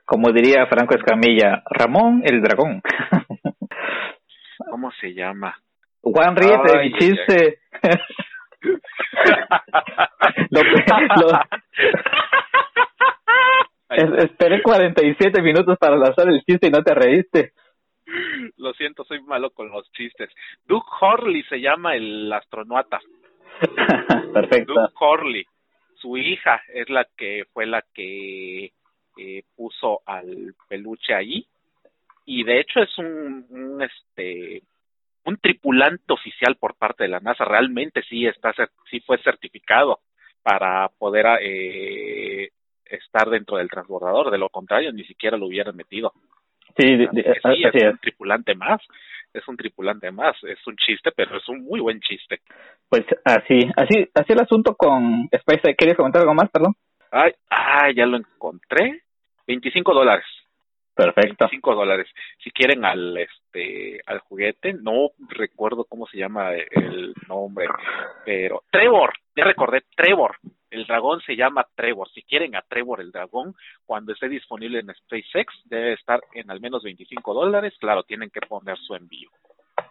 Como diría Franco Escamilla, Ramón el dragón. ¿Cómo se llama? Juan, ríete de mi chiste. lo, esperé 47 minutos para lanzar el chiste y no te reíste. Lo siento, soy malo con los chistes. Doug Horley se llama el astronauta. Perfecto. Doug Horley. Su hija es la que fue la que eh, puso al peluche ahí y de hecho es un, un este un tripulante oficial por parte de la NASA realmente sí está sí fue certificado para poder eh, estar dentro del transbordador de lo contrario ni siquiera lo hubieran metido. Sí, es, un tripulante más es un tripulante más es un chiste pero es un muy buen chiste. Pues así así así el asunto con SpaceX. Querías comentar algo más perdón. Ay ay ya lo encontré. 25 dólares Perfecto. 5 dólares. Si quieren al este al juguete, no recuerdo cómo se llama el nombre, pero Trevor, ya recordé Trevor. El dragón se llama Trevor. Si quieren a Trevor el dragón, cuando esté disponible en SpaceX, debe estar en al menos 25 dólares. Claro, tienen que poner su envío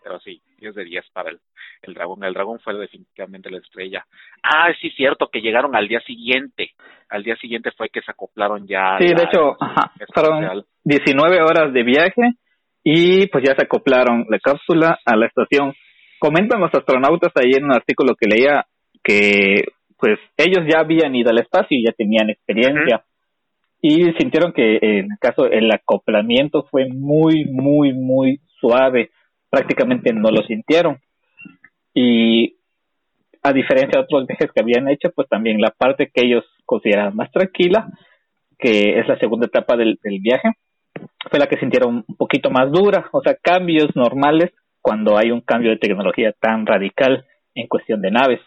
pero sí, 10 de 10 para el, el dragón. El dragón fue definitivamente la estrella. Ah, sí, cierto, que llegaron al día siguiente. Al día siguiente fue que se acoplaron ya. Sí, de hecho, fueron 19 horas de viaje y pues ya se acoplaron la cápsula a la estación. Comentan los astronautas ahí en un artículo que leía que pues ellos ya habían ido al espacio y ya tenían experiencia. Y sintieron que en el caso el acoplamiento fue muy, muy, muy suave prácticamente no lo sintieron. Y a diferencia de otros viajes que habían hecho, pues también la parte que ellos consideraban más tranquila, que es la segunda etapa del, viaje, fue la que sintieron un poquito más dura, o sea, cambios normales cuando hay un cambio de tecnología tan radical en cuestión de naves.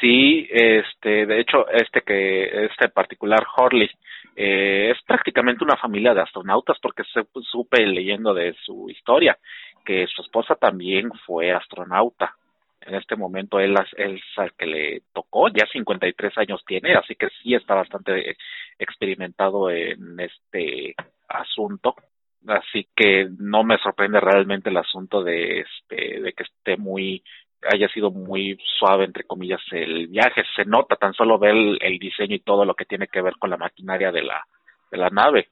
Sí, este, de hecho, este que, este particular Horley, eh, es prácticamente una familia de astronautas porque se, supe leyendo de su historia que su esposa también fue astronauta. En este momento él, es al que le tocó, ya 53 años tiene, así que sí está bastante experimentado en este asunto. Así que no me sorprende realmente el asunto de este de que esté muy haya sido muy suave entre comillas el viaje se nota tan solo ver el diseño y todo lo que tiene que ver con la maquinaria de la de la nave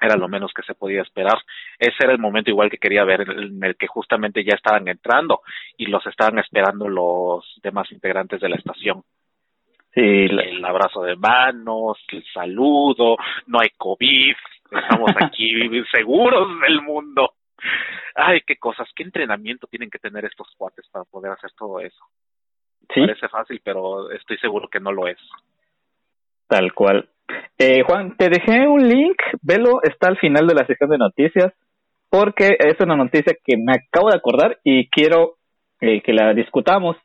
era lo menos que se podía esperar. Ese era el momento igual que quería ver en el que justamente ya estaban entrando y los estaban esperando los demás integrantes de la estación. Sí, el abrazo de manos, el saludo, no hay COVID, estamos aquí seguros del mundo. Ay, qué cosas, qué entrenamiento tienen que tener estos cuates para poder hacer todo eso. Sí. Parece fácil, pero estoy seguro que no lo es. Tal cual. Eh, Juan, te dejé un link, velo, está al final de la sección de noticias, porque es una noticia que me acabo de acordar y quiero eh, que la discutamos.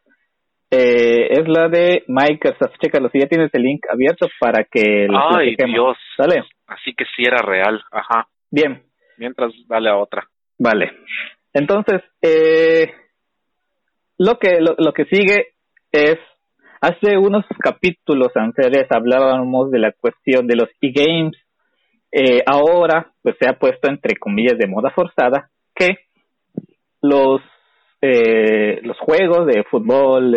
eh, es la de Microsoft. Chécalo, si ya tienes el link abierto para que lo Ay, Dios. ¿Sale? Así que sí era real. Ajá. Bien. Mientras, dale a otra. Vale. Entonces, eh, lo que lo, lo que sigue es hace unos capítulos anteriores hablábamos de la cuestión de los e-games. Eh, ahora, pues se ha puesto entre comillas de moda forzada que los eh, los juegos de fútbol,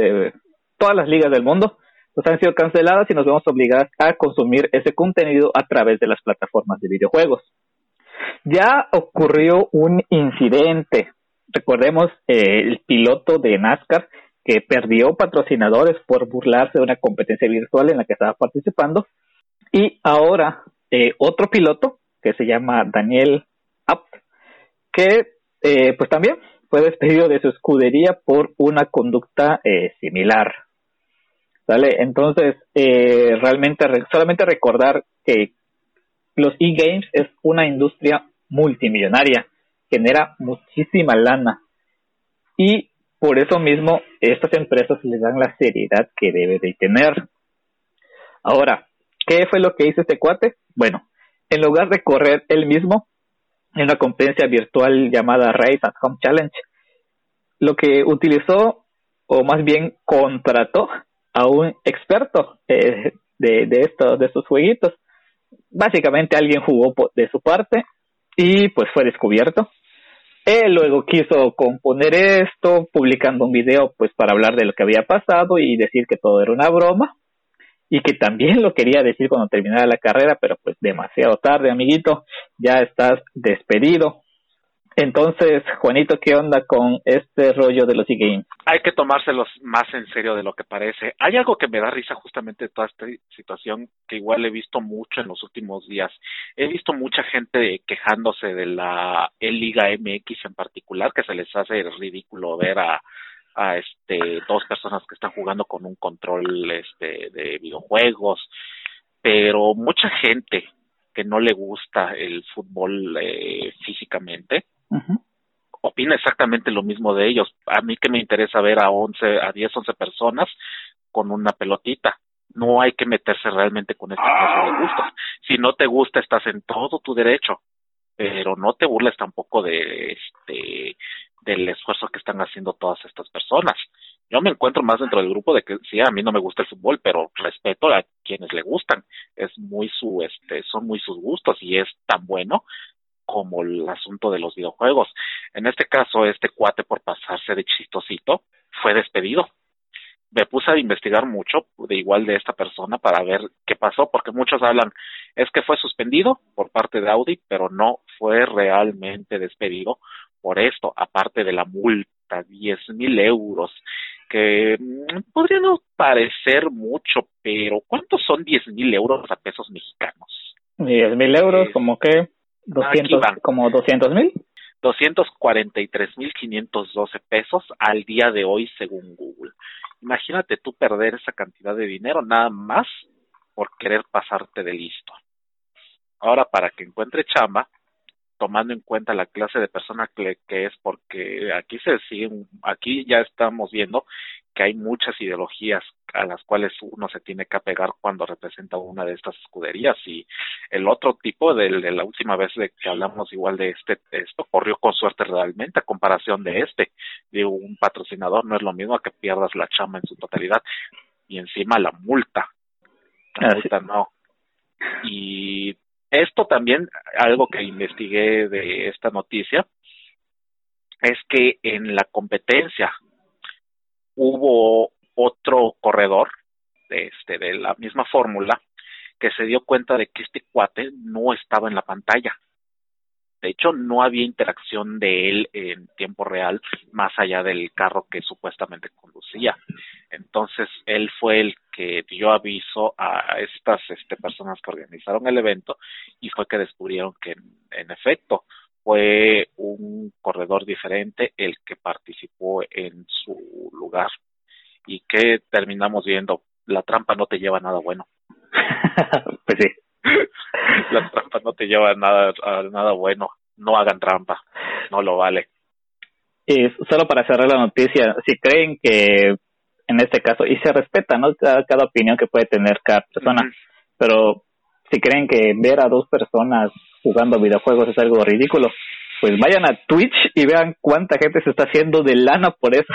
todas las ligas del mundo, pues han sido canceladas y nos vemos obligados a consumir ese contenido a través de las plataformas de videojuegos. Ya ocurrió un incidente, recordemos eh, el piloto de NASCAR que perdió patrocinadores por burlarse de una competencia virtual en la que estaba participando y ahora eh, otro piloto que se llama Daniel Apt que eh, pues también fue despedido de su escudería por una conducta eh, similar. ¿Sale? Entonces, eh, realmente, solamente recordar que los e-games es una industria multimillonaria, genera muchísima lana. Y por eso mismo, estas empresas le dan la seriedad que debe de tener. Ahora, ¿qué fue lo que hizo este cuate? Bueno, en lugar de correr él mismo, en una competencia virtual llamada Race at Home Challenge. Lo que utilizó, o más bien contrató a un experto eh, de, de, estos, de estos jueguitos. Básicamente alguien jugó de su parte y pues fue descubierto. Él luego quiso componer esto, publicando un video pues para hablar de lo que había pasado y decir que todo era una broma y que también lo quería decir cuando terminara la carrera, pero pues demasiado tarde, amiguito, ya estás despedido. Entonces, Juanito, ¿qué onda con este rollo de los e-games? Hay que tomárselos más en serio de lo que parece. Hay algo que me da risa justamente de toda esta situación que igual he visto mucho en los últimos días. He visto mucha gente quejándose de la E-Liga MX en particular, que se les hace ridículo ver a a este dos personas que están jugando con un control este de videojuegos pero mucha gente que no le gusta el fútbol eh, físicamente opina exactamente lo mismo de ellos a mí que me interesa ver a 11 a 10 11 personas con una pelotita no hay que meterse realmente con este clase de gustos si no te gusta estás en todo tu derecho pero no te burles tampoco de este del esfuerzo que están haciendo todas estas personas. Yo me encuentro más dentro del grupo de que sí, a mí no me gusta el fútbol, pero respeto a quienes le gustan. Es muy su, este, son muy sus gustos y es tan bueno como el asunto de los videojuegos. En este caso, este cuate por pasarse de chistosito fue despedido. Me puse a investigar mucho de igual de esta persona para ver qué pasó, porque muchos hablan, es que fue suspendido por parte de Audi, pero no fue realmente despedido por esto, aparte de la multa, 10 mil euros, que podría no parecer mucho, pero ¿cuántos son 10 mil euros a pesos mexicanos? 10 mil euros, como que 200, como 200 mil. 243.512 pesos al día de hoy según Google. Imagínate tú perder esa cantidad de dinero nada más por querer pasarte de listo. Ahora, para que encuentre chamba, tomando en cuenta la clase de persona que, es, porque aquí se siguen, aquí ya estamos viendo que hay muchas ideologías a las cuales uno se tiene que apegar cuando representa una de estas escuderías. Y el otro tipo de, de la última vez de que hablamos igual de este esto corrió con suerte realmente a comparación de este. De un patrocinador no es lo mismo que pierdas la chama en su totalidad y encima la multa. La multa no. Y esto también, algo que investigué de esta noticia, es que en la competencia hubo otro corredor de, este, de la misma fórmula que se dio cuenta de que este cuate no estaba en la pantalla. De hecho, no había interacción de él en tiempo real más allá del carro que supuestamente conducía. Entonces, él fue el que dio aviso a estas este, personas que organizaron el evento y fue que descubrieron que, en, efecto, fue un corredor diferente el que participó en su lugar. ¿Y que terminamos viendo? La trampa no te lleva a nada bueno. pues sí. la trampa no te lleva a nada, a nada bueno. No hagan trampa. No lo vale. Y solo para cerrar la noticia, si creen que en este caso y se respeta, ¿no? Cada, cada opinión que puede tener cada persona. Pero si creen que ver a dos personas jugando videojuegos es algo ridículo, pues vayan a Twitch y vean cuánta gente se está haciendo de lana por eso.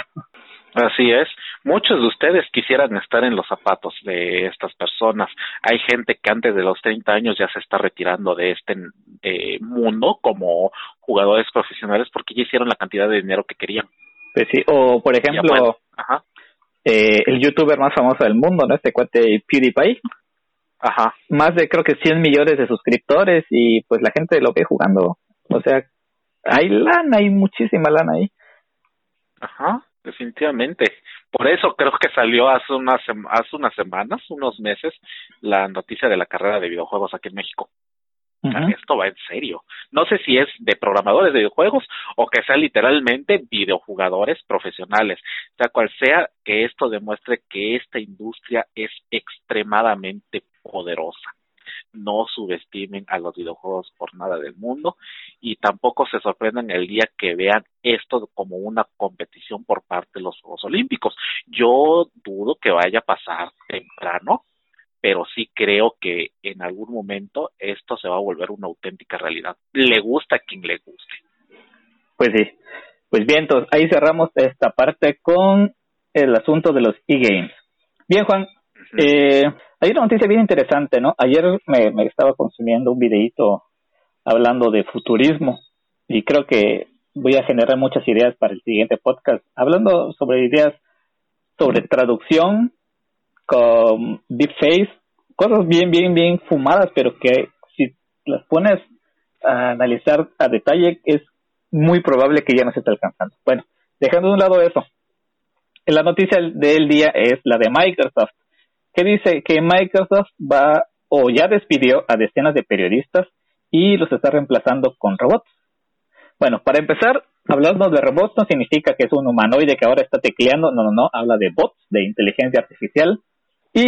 Así es. Muchos de ustedes quisieran estar en los zapatos de estas personas. Hay gente que antes de los 30 años ya se está retirando de este eh, mundo como jugadores profesionales porque ya hicieron la cantidad de dinero que querían. Pues sí, o por ejemplo, Eh, el youtuber más famoso del mundo, ¿no? Este cuate PewDiePie. Ajá. Más de creo que 100 millones de suscriptores y pues la gente lo ve jugando. O sea, hay lana, hay muchísima lana ahí. Ajá definitivamente. Por eso creo que salió hace unas, hace unas semanas, unos meses, la noticia de la carrera de videojuegos aquí en México. Esto va en serio. No sé si es de programadores de videojuegos o que sea literalmente videojugadores profesionales. Sea cual sea, que esto demuestre que esta industria es extremadamente poderosa no subestimen a los videojuegos por nada del mundo y tampoco se sorprendan el día que vean esto como una competición por parte de los Juegos Olímpicos. Yo dudo que vaya a pasar temprano, pero sí creo que en algún momento esto se va a volver una auténtica realidad. Le gusta a quien le guste. Pues sí. Pues bien, entonces ahí cerramos esta parte con el asunto de los e-games. Bien, Juan, eh, hay una noticia bien interesante, ¿no? Ayer me, estaba consumiendo un videíto hablando de futurismo y creo que voy a generar muchas ideas para el siguiente podcast, hablando sobre ideas sobre traducción con deepface, cosas bien, bien, bien fumadas, pero que si las pones a analizar a detalle es muy probable que ya no se esté alcanzando. Bueno, dejando de un lado eso, la noticia del día es la de Microsoft que dice que Microsoft va o ya despidió a decenas de periodistas y los está reemplazando con robots. Bueno, para empezar, hablando de robots no significa que es un humanoide que ahora está tecleando, no, no, no, habla de bots, de inteligencia artificial. Y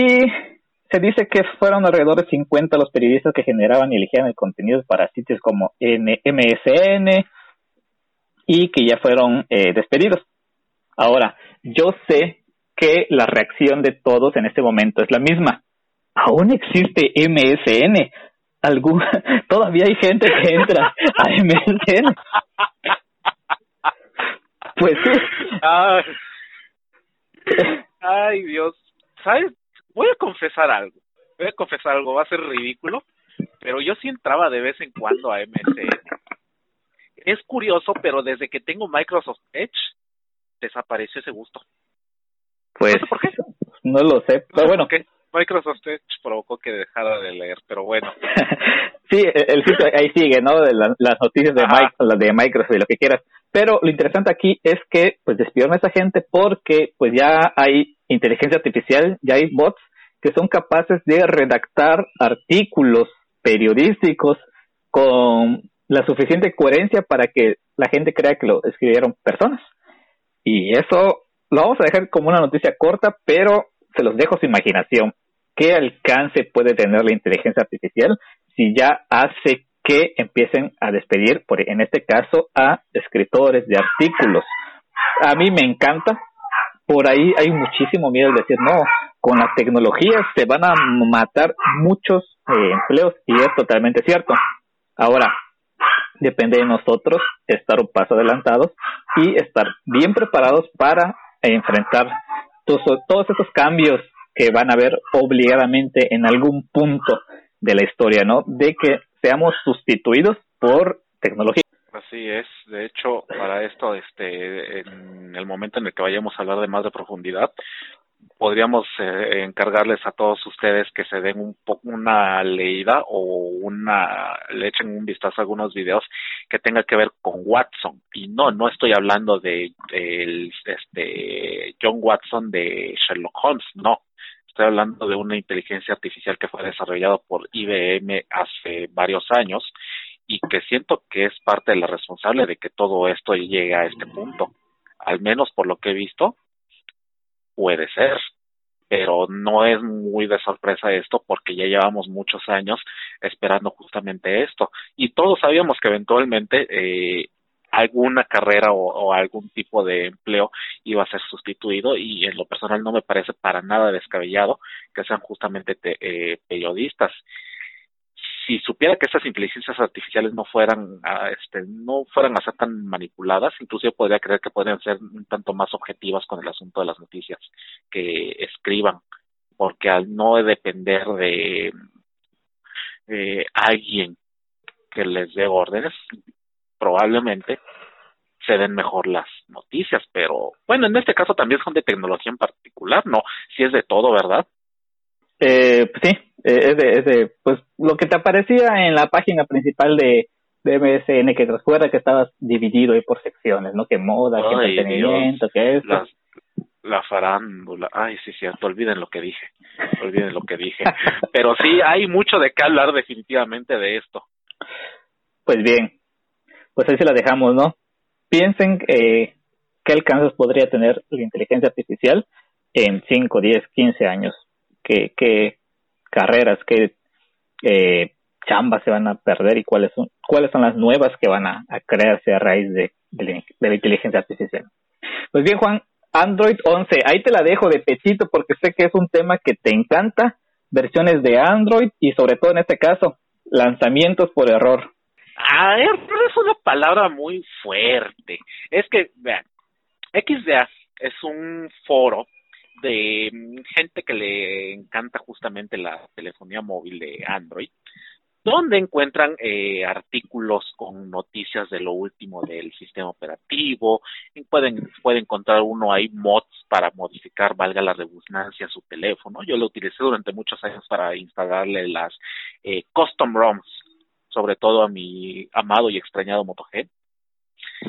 se dice que fueron alrededor de 50 los periodistas que generaban y elegían el contenido para sitios como MSN y que ya fueron eh, despedidos. Ahora, yo sé que la reacción de todos en este momento es la misma. Aún existe MSN. ¿Algún... Todavía hay gente que entra a MSN. Pues sí. Ay. Dios. ¿Sabes? Voy a confesar algo. Voy a confesar algo. Va a ser ridículo. Pero yo sí entraba de vez en cuando a MSN. Es curioso, pero desde que tengo Microsoft Edge, desapareció ese gusto. Pues no por qué. No lo sé, pero bueno. Microsoft Edge provocó que dejara de leer, pero bueno. sí, el sitio ahí sigue, ¿no? De las noticias de, Microsoft, de Microsoft y lo que quieras. Pero lo interesante aquí es que pues despidieron a esa gente porque pues ya hay inteligencia artificial, ya hay bots que son capaces de redactar artículos periodísticos con la suficiente coherencia para que la gente crea que lo escribieron personas. Y eso lo vamos a dejar como una noticia corta, pero se los dejo su imaginación. ¿Qué alcance puede tener la inteligencia artificial si ya hace que empiecen a despedir, por, en este caso, a escritores de artículos? A mí me encanta. Por ahí hay muchísimo miedo de decir, no, con la tecnología se van a matar muchos eh, empleos y es totalmente cierto. Ahora, depende de nosotros estar un paso adelantados y estar bien preparados para enfrentar todos, todos esos cambios que van a haber obligadamente en algún punto de la historia, ¿no? De que seamos sustituidos por tecnología. Así es. De hecho, para esto, este, en el momento en el que vayamos a hablar de más de profundidad, podríamos eh, encargarles a todos ustedes que se den un una leída o una le echen un vistazo a algunos videos que tenga que ver con Watson. Y no no estoy hablando de, este John Watson de Sherlock Holmes no. Estoy hablando de una inteligencia artificial que fue desarrollada por IBM hace varios años y que siento que es parte de la responsable de que todo esto llegue a este punto. Al menos por lo que he visto puede ser, pero no es muy de sorpresa esto porque ya llevamos muchos años esperando justamente esto. Y todos sabíamos que eventualmente eh, alguna carrera o, algún tipo de empleo iba a ser sustituido y en lo personal no me parece para nada descabellado que sean justamente eh, periodistas si supiera que estas inteligencias artificiales no fueran a, este no fueran a ser tan manipuladas incluso podría creer que podrían ser un tanto más objetivas con el asunto de las noticias que escriban porque al no depender de eh, alguien que les dé órdenes probablemente se den mejor las noticias, pero bueno, en este caso también son de tecnología en particular, no, si es de todo, ¿verdad? Eh, pues sí, eh, es, de, es de, pues lo que te aparecía en la página principal de, de MSN, que recuerda que estabas dividido ahí por secciones, ¿no? Que moda, que entretenimiento, que es la farándula, ay, sí, cierto, olviden lo que dije, olviden lo que dije, pero sí, hay mucho de qué hablar definitivamente de esto. Pues bien, pues ahí se la dejamos, ¿no? Piensen eh, qué alcances podría tener la inteligencia artificial en 5, 10, 15 años. ¿Qué, carreras, qué eh, chambas se van a perder y cuáles son, cuáles son las nuevas que van a, crearse a raíz de, la inteligencia artificial? Pues bien, Juan, Android 11, ahí te la dejo de pechito porque sé que es un tema que te encanta, versiones de Android y sobre todo en este caso, lanzamientos por error. Ah, es una palabra muy fuerte. Es que, vean, XDA es un foro de gente que le encanta justamente la telefonía móvil de Android, donde encuentran eh, artículos con noticias de lo último del sistema operativo, pueden, pueden encontrar uno ahí mods para modificar, valga la redundancia, su teléfono. Yo lo utilicé durante muchos años para instalarle las eh, custom ROMs sobre todo a mi amado y extrañado Moto G.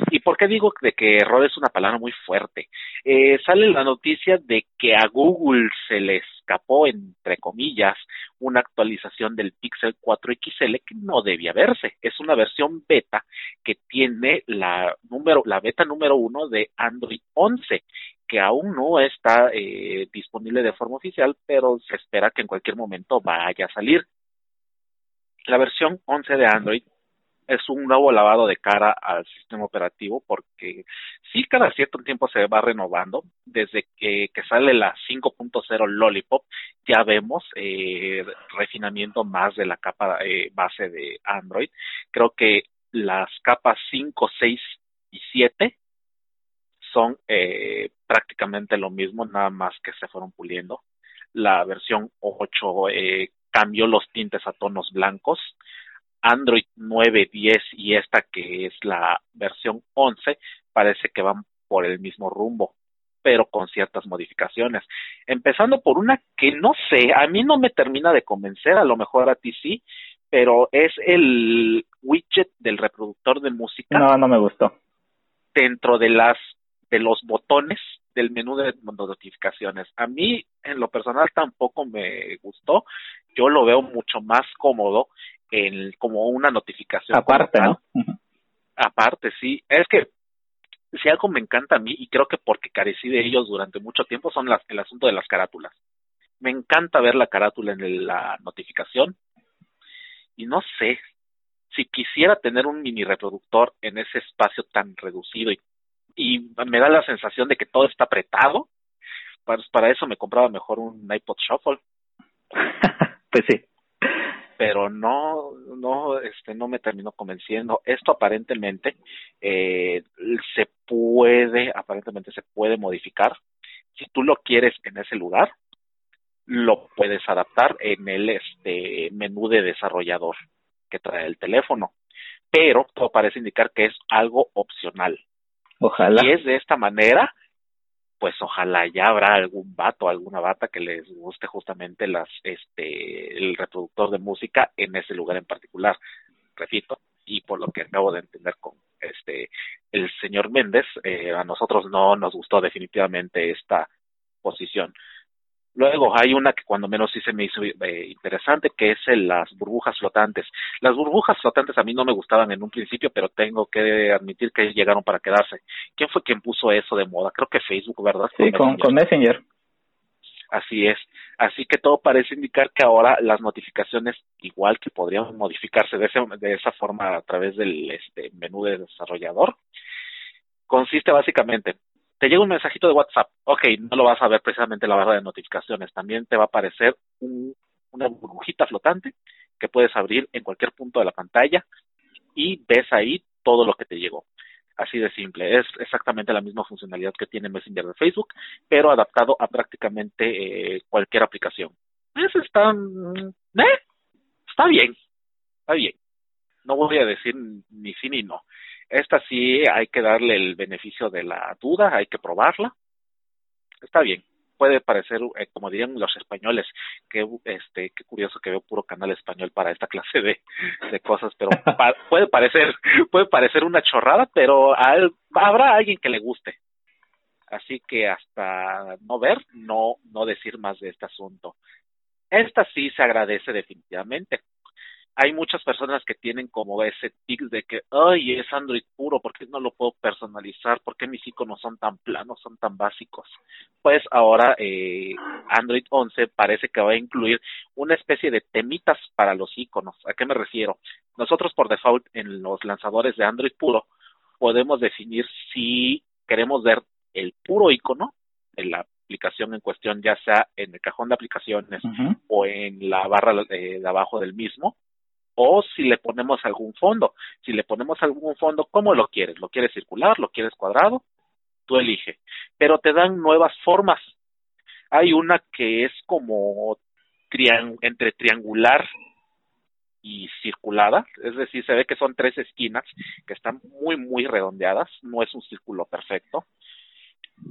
¿Y por qué digo de que error es una palabra muy fuerte? Eh, sale la noticia de que a Google se le escapó, entre comillas, una actualización del Pixel 4 XL que no debía verse. Es una versión beta que tiene la número, la beta número uno de Android 11, que aún no está eh, disponible de forma oficial, pero se espera que en cualquier momento vaya a salir. La versión 11 de Android es un nuevo lavado de cara al sistema operativo porque sí cada cierto tiempo se va renovando. Desde que, sale la 5.0 Lollipop ya vemos eh, refinamiento más de la capa eh, base de Android. Creo que las capas 5, 6 y 7 son eh, prácticamente lo mismo, nada más que se fueron puliendo. La versión 8 eh, cambió los tintes a tonos blancos. Android 9, 10 y esta que es la versión 11 parece que van por el mismo rumbo, pero con ciertas modificaciones. Empezando por una que no sé, a mí no me termina de convencer, a lo mejor a ti sí, pero es el widget del reproductor de música. No, no me gustó. Dentro de las de los botones del menú de notificaciones. A mí, en lo personal, tampoco me gustó. Yo lo veo mucho más cómodo en, como una notificación. Aparte, ¿no? Aparte, sí. Es que si algo me encanta a mí, y creo que porque carecí de ellos durante mucho tiempo, son las, el asunto de las carátulas. Me encanta ver la carátula en la notificación. Y no sé, si quisiera tener un mini reproductor en ese espacio tan reducido y y me da la sensación de que todo está apretado. Pues para eso me compraba mejor un iPod Shuffle. pues sí. Pero no, no, este, no me terminó convenciendo. Esto aparentemente eh, se puede, aparentemente se puede modificar. Si tú lo quieres en ese lugar, lo puedes adaptar en el este menú de desarrollador que trae el teléfono. Pero todo parece indicar que es algo opcional. Si es de esta manera, pues ojalá ya habrá algún vato, alguna bata que les guste justamente las, este, el reproductor de música en ese lugar en particular. Repito, y por lo que acabo de entender con este el señor Méndez, eh, a nosotros no nos gustó definitivamente esta posición. Luego hay una que cuando menos sí se me hizo eh, interesante, que es las burbujas flotantes. Las burbujas flotantes a mí no me gustaban en un principio, pero tengo que admitir que llegaron para quedarse. ¿Quién fue quien puso eso de moda? Creo que Facebook, ¿verdad? Sí, con, Messenger. Así es. Así que todo parece indicar que ahora las notificaciones, igual que podrían modificarse de, ese, de esa forma a través del este, menú de desarrollador, consiste básicamente, te llega un mensajito de WhatsApp, ok, no lo vas a ver precisamente en la barra de notificaciones, también te va a aparecer una burbujita flotante que puedes abrir en cualquier punto de la pantalla y ves ahí todo lo que te llegó. Así de simple. Es exactamente la misma funcionalidad que tiene Messenger de Facebook, pero adaptado a prácticamente eh, cualquier aplicación. Eso está, mm, ¿eh? está bien, está bien. No voy a decir ni sí ni no. Esta sí hay que darle el beneficio de la duda, hay que probarla. Está bien puede parecer, eh, como dirían los españoles, que este, qué curioso que veo puro canal español para esta clase de, de cosas, pero puede parecer, puede parecer una chorrada, pero habrá alguien que le guste. Así que hasta no ver, no, no decir más de este asunto. Esta sí se agradece definitivamente hay muchas personas que tienen como ese tic de que, ay, es Android puro, ¿por qué no lo puedo personalizar? ¿Por qué mis iconos son tan planos, son tan básicos? Pues ahora eh, Android 11 parece que va a incluir una especie de temitas para los iconos. ¿A qué me refiero? Nosotros por default en los lanzadores de Android puro podemos definir si queremos ver el puro icono en la aplicación en cuestión, ya sea en el cajón de aplicaciones o en la barra de abajo del mismo, o si le ponemos algún fondo. Si le ponemos algún fondo, ¿cómo lo quieres? ¿Lo quieres circular? ¿Lo quieres cuadrado? Tú elige. Pero te dan nuevas formas. Hay una que es como entre triangular y circulada, es decir, se ve que son tres esquinas que están muy, muy redondeadas, no es un círculo perfecto.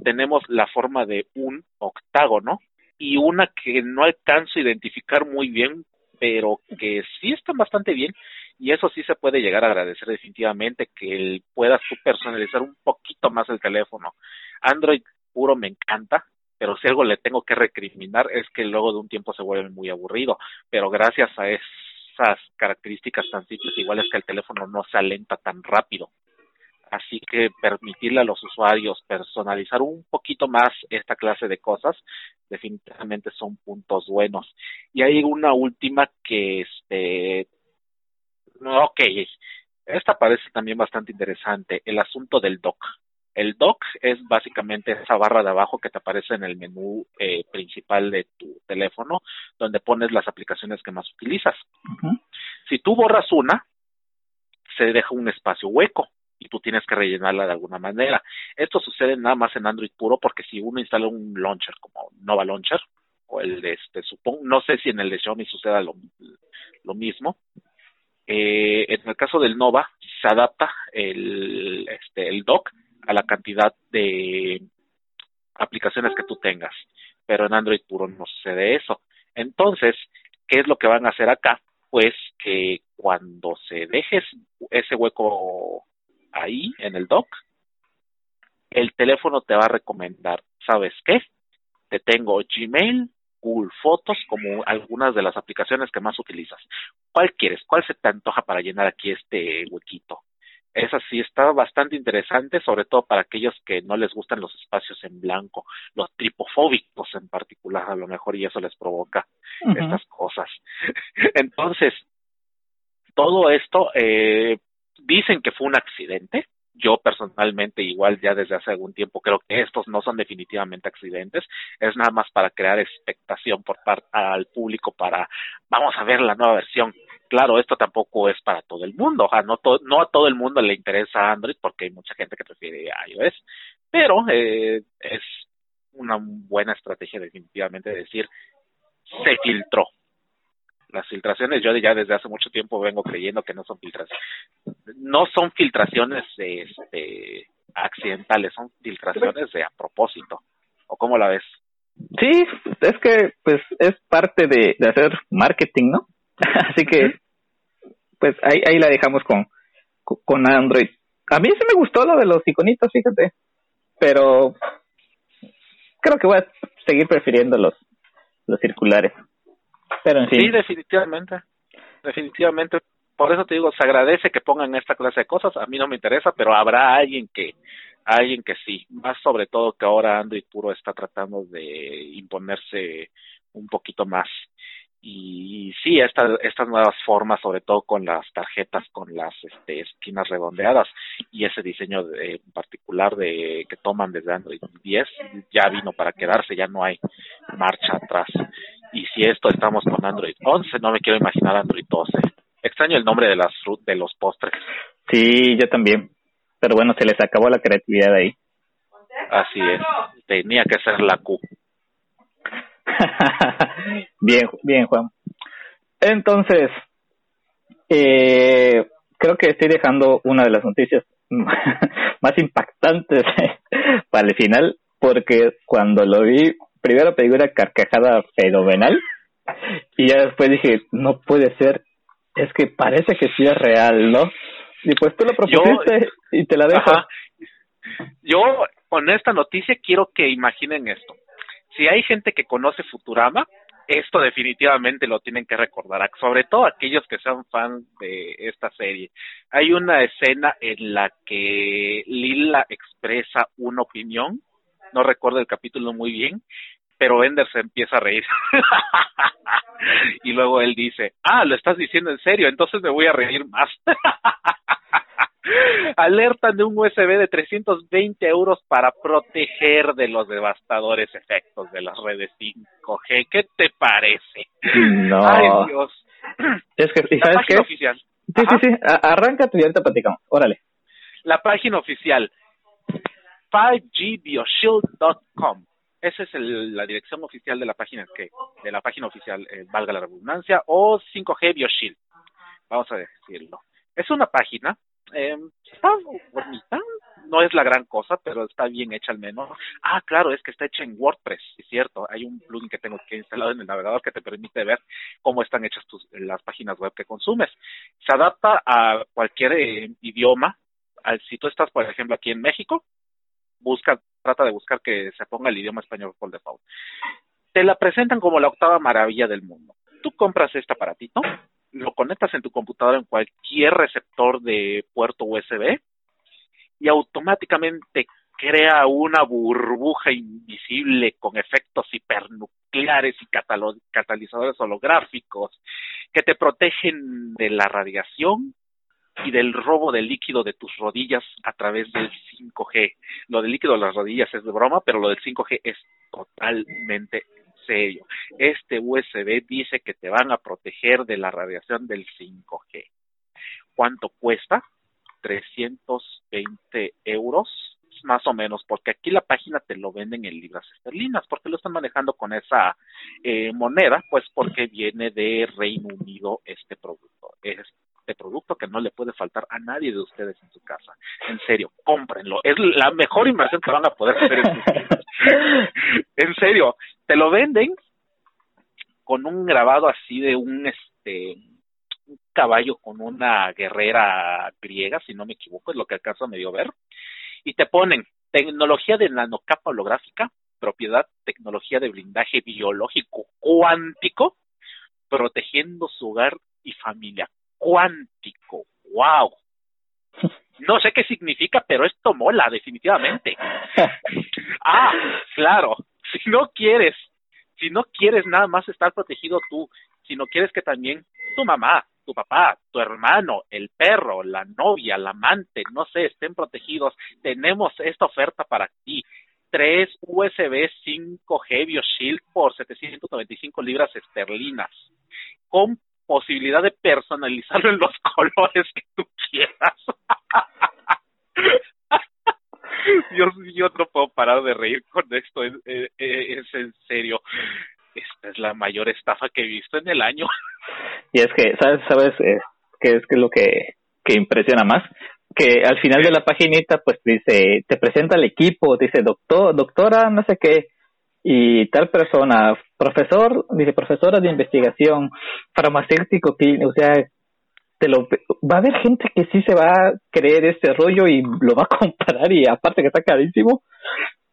Tenemos la forma de un octágono y una que no alcanzo a identificar muy bien pero que sí están bastante bien y eso sí se puede llegar a agradecer definitivamente que puedas tú personalizar un poquito más el teléfono. Android puro me encanta, pero si algo le tengo que recriminar es que luego de un tiempo se vuelve muy aburrido, pero gracias a esas características tan simples igual es que el teléfono no se alenta tan rápido. Así que permitirle a los usuarios personalizar un poquito más esta clase de cosas definitivamente son puntos buenos. Y hay una última que, este, ok, esta parece también bastante interesante, el asunto del dock. El dock es básicamente esa barra de abajo que te aparece en el menú eh, principal de tu teléfono, donde pones las aplicaciones que más utilizas. Si tú borras una, se deja un espacio hueco y tú tienes que rellenarla de alguna manera. Esto sucede nada más en Android puro porque si uno instala un launcher como Nova Launcher o el de este, supongo, no sé si en el de Xiaomi suceda lo, lo mismo. Eh, en el caso del Nova se adapta el, este, el dock a la cantidad de aplicaciones que tú tengas, pero en Android puro no sucede eso. Entonces, ¿qué es lo que van a hacer acá? Pues que cuando se deje ese hueco ahí en el dock, el teléfono te va a recomendar, ¿sabes qué? Te tengo Gmail, Google Fotos como algunas de las aplicaciones que más utilizas. ¿Cuál quieres? ¿Cuál se te antoja para llenar aquí este huequito? Esa sí está bastante interesante, sobre todo para aquellos que no les gustan los espacios en blanco, los tripofóbicos en particular, a lo mejor y eso les provoca estas cosas. Entonces, todo esto eh, dicen que fue un accidente. Yo personalmente, igual ya desde hace algún tiempo, creo que estos no son definitivamente accidentes. Es nada más para crear expectación por parte al público para, vamos a ver la nueva versión. Claro, esto tampoco es para todo el mundo. O no, a todo el mundo le interesa Android porque hay mucha gente que prefiere iOS. Pero eh, es una buena estrategia definitivamente de decir, se filtró las filtraciones. Yo ya desde hace mucho tiempo vengo creyendo que no son filtraciones. No son filtraciones este accidentales son filtraciones de a propósito. O cómo la ves sí es que pues es parte de, hacer marketing no así que pues ahí ahí la dejamos con con Android. A mí sí me gustó lo de los iconitos fíjate pero creo que voy a seguir prefiriendo los los circulares Sí, definitivamente. Definitivamente. Por eso te digo, se agradece que pongan esta clase de cosas. A mí no me interesa, pero habrá alguien que alguien que sí, más sobre todo que ahora Android puro está tratando de imponerse un poquito más. Y sí, estas estas nuevas formas, sobre todo con las tarjetas, con las este, esquinas redondeadas y ese diseño de, en particular de que toman desde Android 10, ya vino para quedarse, ya no hay marcha atrás. Y si esto estamos con Android 11, no me quiero imaginar Android 12. Extraño el nombre de las de los postres. Sí, yo también. Pero bueno, se les acabó la creatividad ahí. Así es. Tenía que ser la Q. bien, bien, Juan. Entonces, eh, creo que estoy dejando una de las noticias más impactantes para el final, porque cuando lo vi, primero pedí una carcajada fenomenal y ya después dije, no puede ser, es que parece que sí es real, ¿no? Y pues tú lo propusiste y te la dejo. Yo, con esta noticia, quiero que imaginen esto. Si hay gente que conoce Futurama, esto definitivamente lo tienen que recordar, sobre todo aquellos que sean fans de esta serie. Hay una escena en la que Lila expresa una opinión, no recuerdo el capítulo muy bien, pero Ender se empieza a reír. y luego él dice, ah, lo estás diciendo en serio, entonces me voy a reír más. Alertan de un USB de 320 euros para proteger de los devastadores efectos de las redes 5G. ¿Qué te parece? No. Ay, Dios. Es que, ¿sabes la página qué? oficial. Sí, sí, sí. Arranca tu y ahorita platicamos. Órale. La página oficial 5gbioShield.com esa es el, la dirección oficial de la página que de la página oficial eh, valga la redundancia o 5G BioShield vamos a decirlo. Es una página eh, está bonita no es la gran cosa pero está bien hecha al menos. Ah claro es que está hecha en WordPress es cierto. Hay un plugin que tengo que instalado en el navegador que te permite ver cómo están hechas tus las páginas web que consumes. Se adapta a cualquier eh, idioma. Si tú estás por ejemplo aquí en México busca, trata de buscar que se ponga el idioma español por default. Te la presentan como la octava maravilla del mundo. Tú compras este aparatito, lo conectas en tu computadora en cualquier receptor de puerto USB y automáticamente crea una burbuja invisible con efectos hipernucleares y catalizadores holográficos que te protegen de la radiación y del robo de líquido de tus rodillas a través del 5G. Lo del líquido de las rodillas es de broma, pero lo del 5G es totalmente serio. Este USB dice que te van a proteger de la radiación del 5G. ¿Cuánto cuesta? 320 euros más o menos, porque aquí la página te lo venden en libras esterlinas, porque lo están manejando con esa eh, moneda, pues porque viene de Reino Unido este producto. Es de producto que no le puede faltar a nadie de ustedes en su casa. En serio, cómprenlo. Es la mejor inversión que van a poder hacer en sus vidas. en serio, te lo venden con un grabado así de un este un caballo con una guerrera griega, si no me equivoco, es lo que acaso me dio ver. Y te ponen tecnología de nanocapa holográfica, propiedad, tecnología de blindaje biológico cuántico, protegiendo su hogar y familia cuántico. ¡Wow! No sé qué significa, pero esto mola, definitivamente. ah, claro. Si no quieres, si no quieres nada más estar protegido tú, si no quieres que también tu mamá, tu papá, tu hermano, el perro, la novia, la amante, no sé, estén protegidos, tenemos esta oferta para ti. Tres USB 5G BioShield por 795 libras esterlinas. Con posibilidad de personalizarlo en los colores que tú quieras. yo, yo no puedo parar de reír con esto, es, es, en serio. Esta es la mayor estafa que he visto en el año. Y es que, ¿sabes, sabes eh, qué es que lo que, que impresiona más? Que al final de la paginita, pues dice, te presenta el equipo, dice doctor, doctora, no sé qué, y tal persona, profesor, dice profesora de investigación, farmacéutico, o sea, te lo, va a haber gente que sí se va a creer este rollo y lo va a comprar y aparte que está carísimo.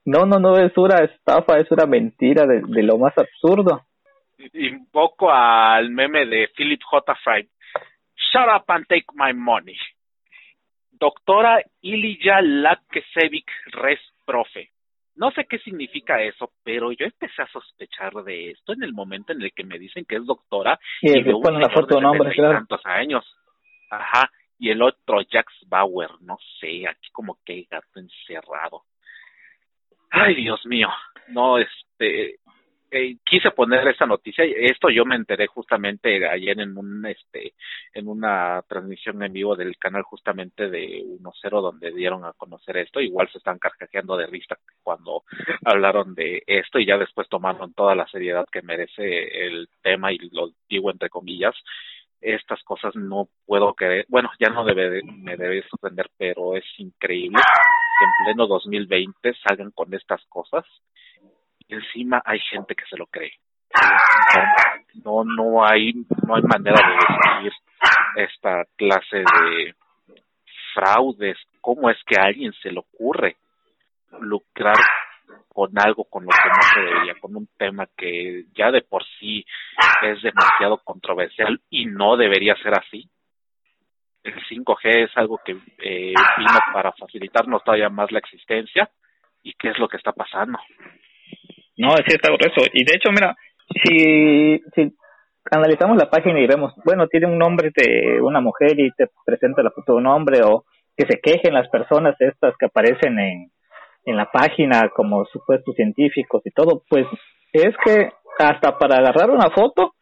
No, no, no, es una estafa, es una mentira de, lo más absurdo. Invoco al meme de Philip J. Fry. Shut up and take my money. doctora Ilija Laksevic Res Profe. No sé qué significa eso, pero yo empecé a sospechar de esto en el momento en el que me dicen que es doctora y, y veo una foto de nombre, claro. tantos años. Ajá, y el otro Jax Bauer, no sé, aquí como que gato encerrado. Ay, Dios mío, no, este, eh, quise poner esta noticia esto yo me enteré justamente ayer en un este en una transmisión en vivo del canal justamente de 1.0 donde dieron a conocer esto. Igual se están carcajeando de risa cuando hablaron de esto y ya después tomaron toda la seriedad que merece el tema y lo digo entre comillas. Estas cosas no puedo creer bueno ya no debe me debe sorprender pero es increíble que en pleno 2020 salgan con estas cosas encima hay gente que se lo cree. No, no hay, no hay manera de decir esta clase de fraudes. ¿Cómo es que a alguien se le ocurre lucrar con algo con lo que no se debería, con un tema que ya de por sí es demasiado controversial y no debería ser así? El 5G es algo que eh, vino para facilitarnos todavía más la existencia. ¿Y qué es lo que está pasando? No, es cierto eso. Y de hecho, mira, si, si analizamos la página y vemos, bueno, tiene un nombre de una mujer y te presenta la foto de un hombre o que se quejen las personas estas que aparecen en, en la página como supuestos científicos y todo, pues es que hasta para agarrar una foto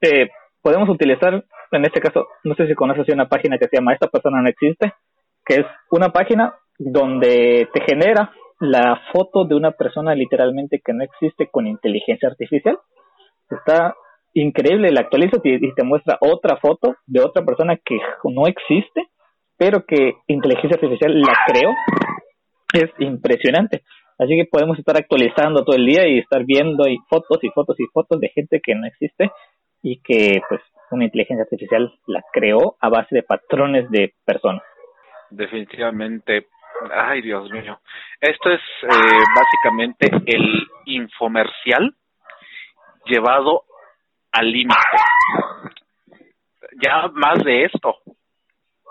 eh, podemos utilizar, en este caso, no sé si conoces una página que se llama Esta persona no existe, que es una página donde te genera la foto de una persona literalmente que no existe con inteligencia artificial. Está increíble, la actualiza y te muestra otra foto de otra persona que no existe, pero que inteligencia artificial la creó. Es impresionante. Así que podemos estar actualizando todo el día y estar viendo y fotos y fotos y fotos de gente que no existe y que pues una inteligencia artificial la creó a base de patrones de personas. Definitivamente Ay, Dios mío. Esto es eh, básicamente el infomercial llevado al límite. Ya más de esto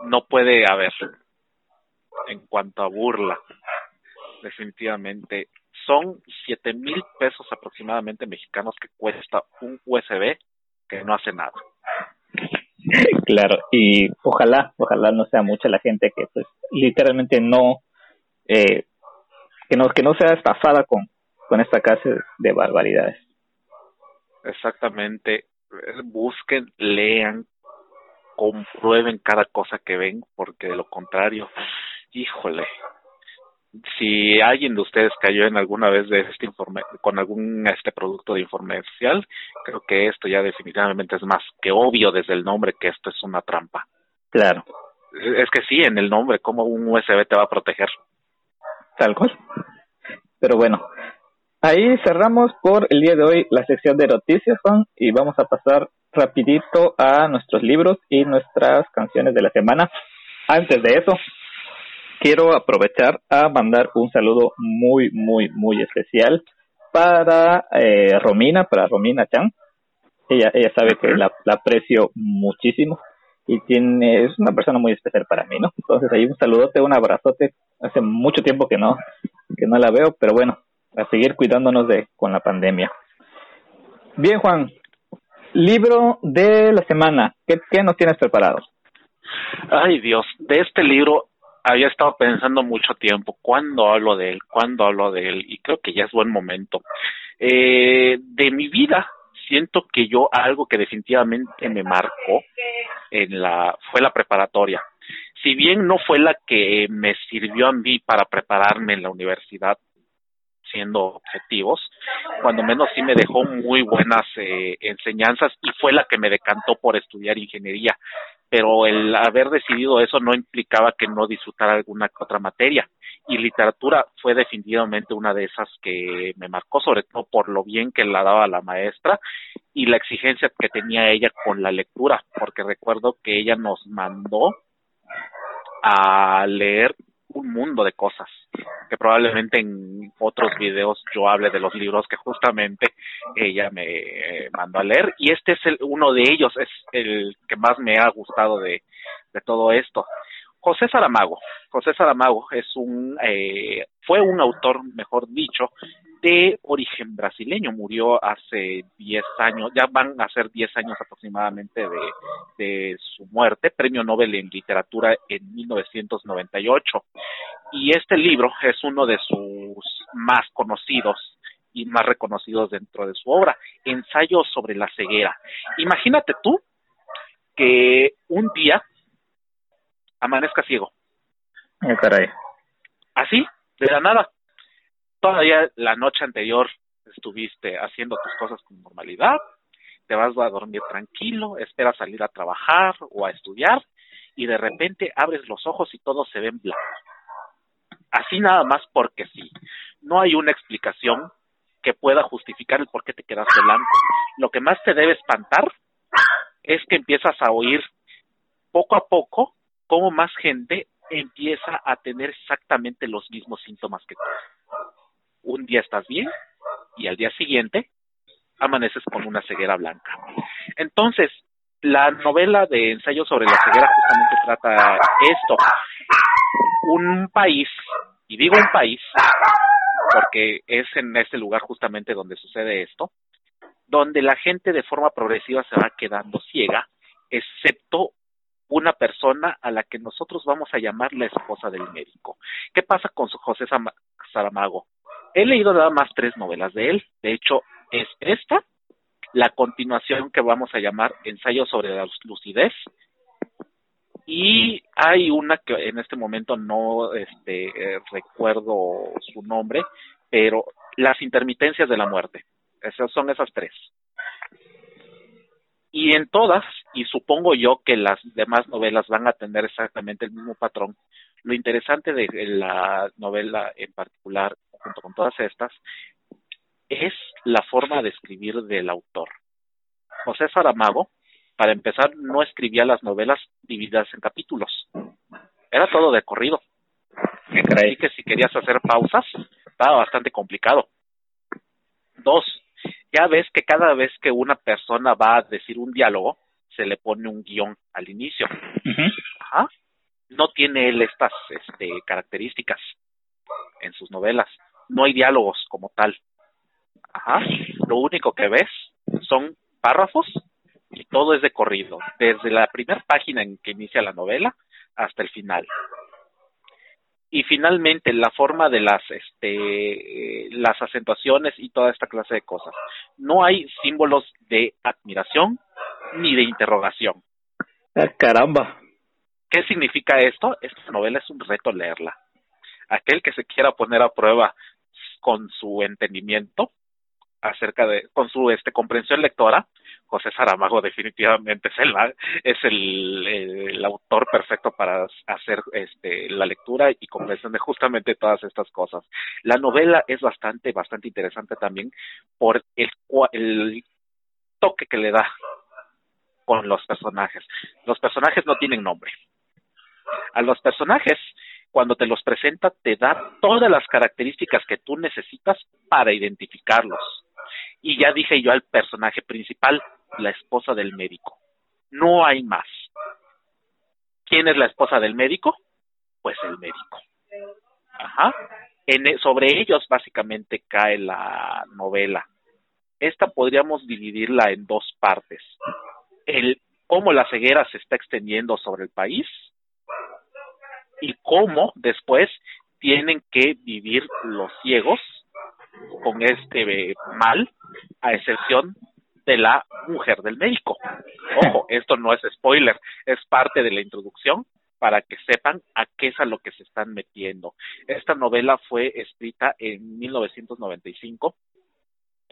no puede haber en cuanto a burla. Definitivamente. Son siete mil pesos aproximadamente mexicanos que cuesta un USB que no hace nada. Claro, y ojalá, ojalá no sea mucha la gente que pues literalmente no, eh, que no, que no sea estafada con, con esta clase de barbaridades. Exactamente, busquen, lean, comprueben cada cosa que ven, porque de lo contrario, híjole, si alguien de ustedes cayó en alguna vez de este informe con algún este producto de informal, creo que esto ya definitivamente es más que obvio desde el nombre que esto es una trampa. Claro. Es que sí, en el nombre, ¿cómo un USB te va a proteger? Tal cual. Pero bueno, ahí cerramos por el día de hoy la sección de noticias, Juan, y vamos a pasar rapidito a nuestros libros y nuestras canciones de la semana. Antes de eso, quiero aprovechar a mandar un saludo muy, muy, muy especial para eh, Romina, para Romina Chan. Ella, ella sabe que la, la, aprecio muchísimo y tiene, es una persona muy especial para mí, ¿no? Entonces ahí un saludote, un abrazote. Hace mucho tiempo que no, que no la veo, pero bueno, a seguir cuidándonos de con la pandemia. Bien, Juan, libro de la semana, ¿qué, qué nos tienes preparado? Ay Dios, de este libro había estado pensando mucho tiempo, ¿cuándo hablo de él? ¿Cuándo hablo de él? Y creo que ya es buen momento. Eh, de mi vida, siento que yo algo que definitivamente me marcó en la fue la preparatoria. Si bien no fue la que me sirvió a mí para prepararme en la universidad, siendo objetivos, cuando menos sí me dejó muy buenas eh, enseñanzas y fue la que me decantó por estudiar ingeniería pero el haber decidido eso no implicaba que no disfrutara alguna otra materia. Y literatura fue definitivamente una de esas que me marcó, sobre todo por lo bien que la daba la maestra y la exigencia que tenía ella con la lectura, porque recuerdo que ella nos mandó a leer un mundo de cosas que probablemente en otros videos yo hable de los libros que justamente ella me mandó a leer. Y este es el, uno de ellos es el que más me ha gustado de, de todo esto José Saramago. José Saramago es un, eh, fue un autor, mejor dicho, de origen brasileño. Murió hace 10 años, ya van a ser 10 años aproximadamente de, de su muerte, premio Nobel en literatura en 1998. Y este libro es uno de sus más conocidos y más reconocidos dentro de su obra, Ensayo sobre la ceguera. Imagínate tú que un día amanezca ciego. Oh, caray. Así, de la nada. Todavía la noche anterior estuviste haciendo tus cosas con normalidad, te vas a dormir tranquilo, esperas salir a trabajar o a estudiar y de repente abres los ojos y todo se ve en blanco. Así nada más porque sí. No hay una explicación que pueda justificar el por qué te quedaste blanco. Lo que más te debe espantar es que empiezas a oír poco a poco cómo más gente empieza a tener exactamente los mismos síntomas que tú. Un día estás bien y al día siguiente amaneces con una ceguera blanca. Entonces, la novela de ensayo sobre la ceguera justamente trata esto. Un país, y digo un país, porque es en este lugar justamente donde sucede esto, donde la gente de forma progresiva se va quedando ciega, excepto una persona a la que nosotros vamos a llamar la esposa del médico. ¿Qué pasa con José Saramago? He leído nada más tres novelas de él. De hecho, es esta, la continuación que vamos a llamar Ensayo sobre la lucidez. Y hay una que en este momento no este, eh, recuerdo su nombre, pero Las intermitencias de la muerte. Esas son esas tres. Y en todas, y supongo yo que las demás novelas van a tener exactamente el mismo patrón, lo interesante de la novela en particular, junto con todas estas, es la forma de escribir del autor. José Saramago, para empezar, no escribía las novelas divididas en capítulos. Era todo de corrido. Así que si querías hacer pausas, estaba bastante complicado. Dos, ya ves que cada vez que una persona va a decir un diálogo, se le pone un guion al inicio. Ajá. No tiene él estas este, características en sus novelas. No hay diálogos como tal. Ajá. Lo único que ves son párrafos y todo es de corrido, desde la primera página en que inicia la novela hasta el final y finalmente la forma de las este las acentuaciones y toda esta clase de cosas. No hay símbolos de admiración ni de interrogación. Ah, caramba. ¿Qué significa esto? Esta novela es un reto leerla. Aquel que se quiera poner a prueba con su entendimiento acerca de con su este comprensión lectora José Saramago definitivamente es el es el, el, autor perfecto para hacer este la lectura y comprensión de justamente todas estas cosas. La novela es bastante bastante interesante también por el el toque que le da con los personajes. Los personajes no tienen nombre. A los personajes cuando te los presenta te da todas las características que tú necesitas para identificarlos. Y ya dije yo al personaje principal, la esposa del médico. No hay más. ¿Quién es la esposa del médico? Pues el médico. Ajá. E, sobre ellos básicamente cae la novela. Esta podríamos dividirla en dos partes. El cómo la ceguera se está extendiendo sobre el país y cómo después tienen que vivir los ciegos con este mal, a excepción de la mujer del médico. Ojo, esto no es spoiler, es parte de la introducción para que sepan a qué es a lo que se están metiendo. Esta novela fue escrita en 1995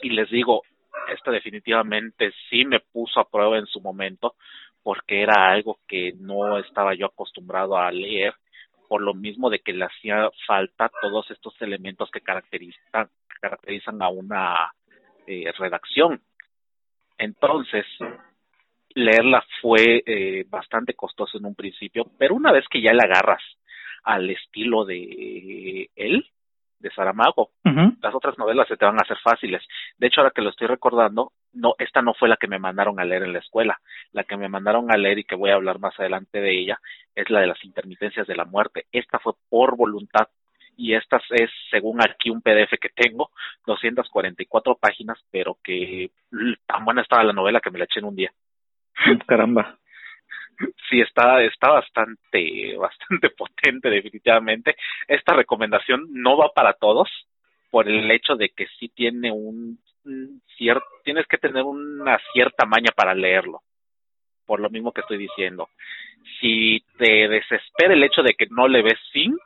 y les digo, esta definitivamente sí me puso a prueba en su momento porque era algo que no estaba yo acostumbrado a leer por lo mismo de que le hacía falta todos estos elementos que caracterizan, caracterizan a una eh, redacción. Entonces, leerla fue eh, bastante costoso en un principio, pero una vez que ya le agarras al estilo de él, de Saramago, las otras novelas se te van a hacer fáciles. De hecho, ahora que lo estoy recordando, no, esta no fue la que me mandaron a leer en la escuela. La que me mandaron a leer y que voy a hablar más adelante de ella es la de las intermitencias de la muerte. Esta fue por voluntad y esta es, según aquí un PDF que tengo, 244 páginas, pero que tan buena estaba la novela que me la eché en un día. Caramba. Sí, está, está bastante, bastante potente definitivamente. Esta recomendación no va para todos por el hecho de que sí tiene un cierto, tienes que tener una cierta maña para leerlo. Por lo mismo que estoy diciendo. Si te desespera el hecho de que no le ves fin,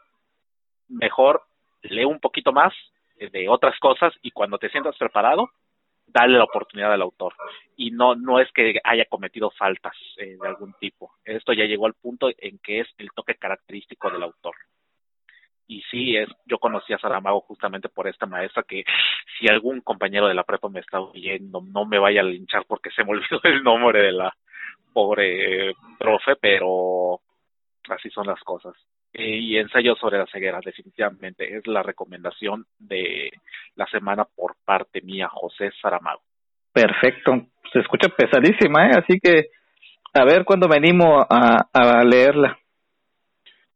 mejor lee un poquito más de otras cosas y cuando te sientas preparado, dale la oportunidad al autor. Y no, no es que haya cometido faltas eh, de algún tipo. Esto ya llegó al punto en que es el toque característico del autor y sí es yo conocí a Saramago justamente por esta maestra que si algún compañero de la prepa me está oyendo no me vaya a linchar porque se me olvidó el nombre de la pobre profe pero así son las cosas y ensayo sobre la ceguera definitivamente es la recomendación de la semana por parte mía José Saramago perfecto se escucha pesadísima ¿eh? así que a ver cuándo venimos a, a leerla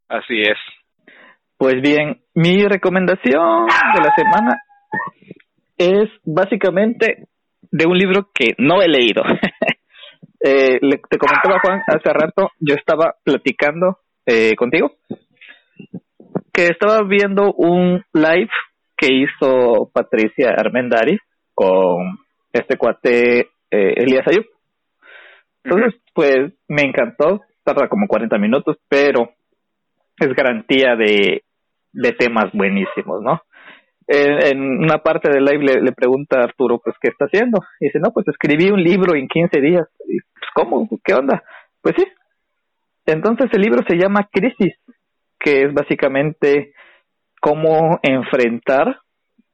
así es pues bien, mi recomendación de la semana es básicamente de un libro que no he leído. eh, le, te comentaba Juan hace rato, yo estaba platicando eh, contigo que estaba viendo un live que hizo Patricia Armendari con este cuate eh, Elías Ayub. Entonces, pues me encantó, tarda como 40 minutos, pero es garantía de de temas buenísimos, ¿no? En, una parte del live le, pregunta a Arturo, pues, ¿qué está haciendo? Y dice, no, pues escribí un libro en 15 días. Y, pues, ¿cómo? ¿Qué onda? Pues sí. Entonces el libro se llama Crisis, que es básicamente cómo enfrentar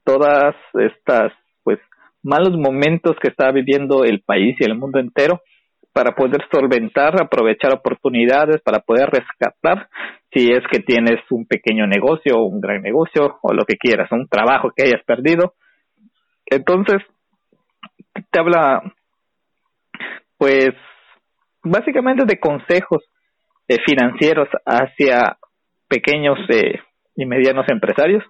todas estas, pues, malos momentos que está viviendo el país y el mundo entero para poder solventar, aprovechar oportunidades, para poder rescatar si es que tienes un pequeño negocio, un gran negocio o lo que quieras, un trabajo que hayas perdido. Entonces, te habla, pues, básicamente de consejos eh, financieros hacia pequeños eh, y medianos empresarios.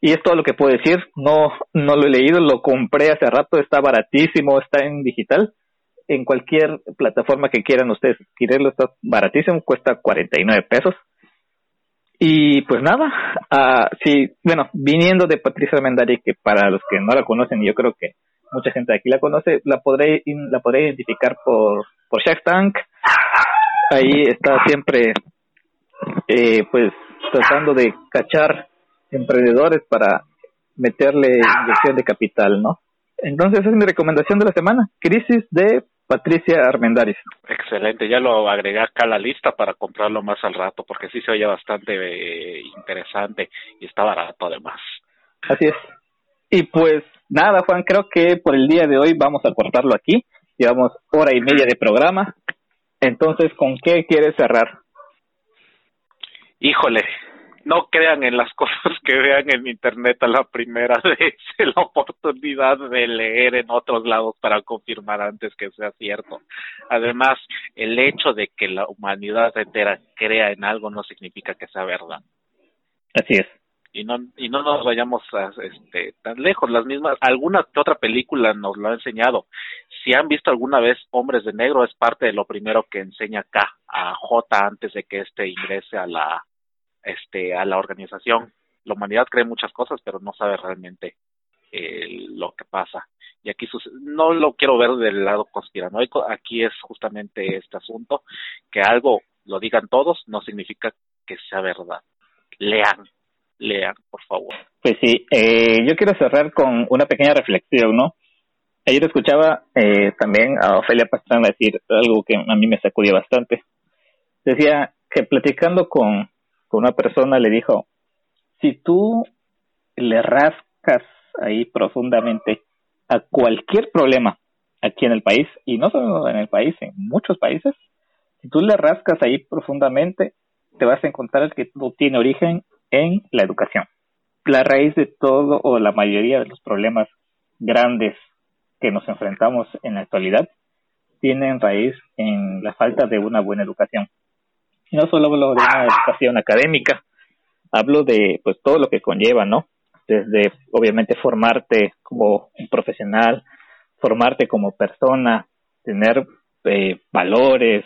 Y es todo lo que puedo decir. No, no lo he leído, lo compré hace rato, está baratísimo, está en digital en cualquier plataforma que quieran ustedes adquirirlo, está baratísimo, cuesta 49 pesos. Y pues nada, uh, sí, bueno, viniendo de Patricia Mendari, que para los que no la conocen, yo creo que mucha gente aquí la conoce, la podré, la podré identificar por, por Shark Tank. Ahí está siempre, eh, pues, tratando de cachar emprendedores para meterle inyección de capital, ¿no? Entonces, esa es mi recomendación de la semana, Crisis de Patricia Armendáriz. Excelente, ya lo agregué acá a la lista para comprarlo más al rato, porque sí se oye bastante eh, interesante y está barato además. Así es. Y pues nada, Juan, creo que por el día de hoy vamos a cortarlo aquí. Llevamos hora y media de programa. Entonces, ¿con qué quieres cerrar? Híjole, no crean en las cosas que vean en internet a la primera vez, la oportunidad de leer en otros lados para confirmar antes que sea cierto. Además, el hecho de que la humanidad entera crea en algo no significa que sea verdad. Así es. Y no, y no nos vayamos a, este, tan lejos. Las mismas, alguna que otra película nos lo ha enseñado. Si han visto alguna vez Hombres de Negro, es parte de lo primero que enseña acá a J antes de que éste ingrese a la, este, a la organización. La humanidad cree muchas cosas, pero no sabe realmente eh, lo que pasa. Y aquí no lo quiero ver del lado conspiranoico, aquí es justamente este asunto, que algo lo digan todos no significa que sea verdad. Lean, lean, por favor. Pues sí, eh, yo quiero cerrar con una pequeña reflexión, ¿no? Ayer escuchaba eh, también a Ofelia Pastrana decir algo que a mí me sacudió bastante. Decía que platicando con, una persona le dijo, si tú le rascas ahí profundamente a cualquier problema aquí en el país, y no solo en el país, en muchos países, si tú le rascas ahí profundamente, te vas a encontrar que todo tiene origen en la educación. La raíz de todo o la mayoría de los problemas grandes que nos enfrentamos en la actualidad tienen raíz en la falta de una buena educación. Y no solo hablo de una educación académica, hablo de pues todo lo que conlleva, ¿no? Desde obviamente formarte como un profesional, formarte como persona, tener eh, valores,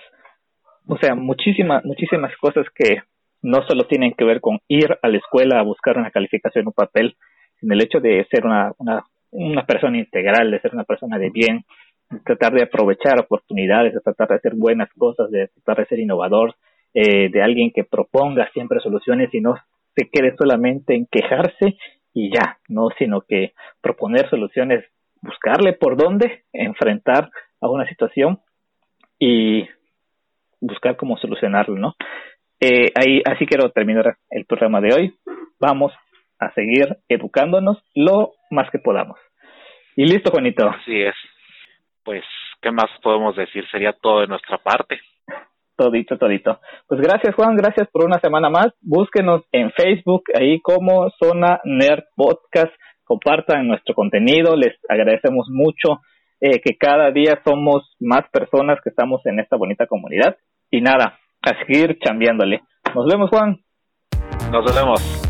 o sea, muchísimas, muchísimas cosas que no solo tienen que ver con ir a la escuela a buscar una calificación, un papel, sino el hecho de ser una, una, una persona integral, de ser una persona de bien, de tratar de aprovechar oportunidades, de tratar de hacer buenas cosas, de tratar de ser innovador, eh, de alguien que proponga siempre soluciones y no se quede solamente en quejarse y ya, no, sino que proponer soluciones, buscarle por dónde enfrentar a una situación y buscar cómo solucionarlo, ¿no? Eh, ahí, así quiero terminar el programa de hoy. Vamos a seguir educándonos lo más que podamos. Y listo, Juanito. Así es. Pues, ¿qué más podemos decir? Sería todo de nuestra parte. Todito, todito. Pues gracias, Juan. Gracias por una semana más. Búsquenos en Facebook, ahí como Zona Nerd Podcast. Compartan nuestro contenido. Les agradecemos mucho eh, que cada día somos más personas que estamos en esta bonita comunidad. Y nada, a seguir chambeándole. Nos vemos, Juan. Nos vemos.